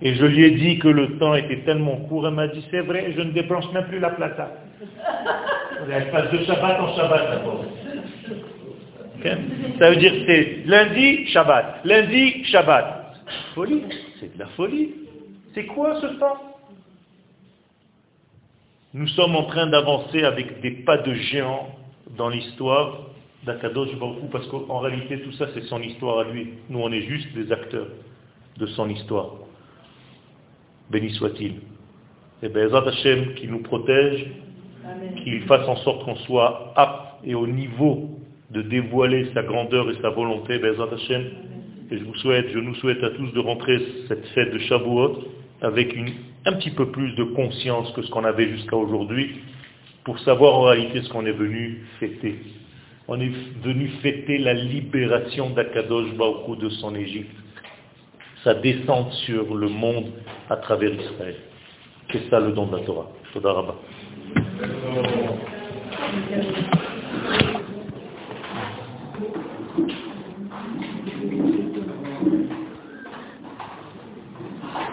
Et je lui ai dit que le temps était tellement court, elle m'a dit, c'est vrai, je ne débranche même plus la plata. Elle passe de Shabbat en Shabbat, pauvre. Ça veut dire c'est lundi, Shabbat. Lundi, Shabbat. Folie. C'est de la folie. C'est quoi ce temps? Nous sommes en train d'avancer avec des pas de géant dans l'histoire d'Akadosh Baruch parce qu'en réalité tout ça c'est son histoire à lui. Nous on est juste des acteurs. de son histoire. Béni soit-il. Et Bezat Hashem qui nous protège, qu'il fasse en sorte qu'on soit apte et au niveau de dévoiler sa grandeur et sa volonté, Bezat Hashem. Et je vous souhaite, je nous souhaite à tous de rentrer cette fête de Shavuot avec une, un petit peu plus de conscience que ce qu'on avait jusqu'à aujourd'hui, pour savoir en réalité ce qu'on est venu fêter. On est venu fêter la libération d'Akadosh Baruch de son Égypte, sa descente sur le monde à travers Israël. C'est ça le don de la Torah. Thank.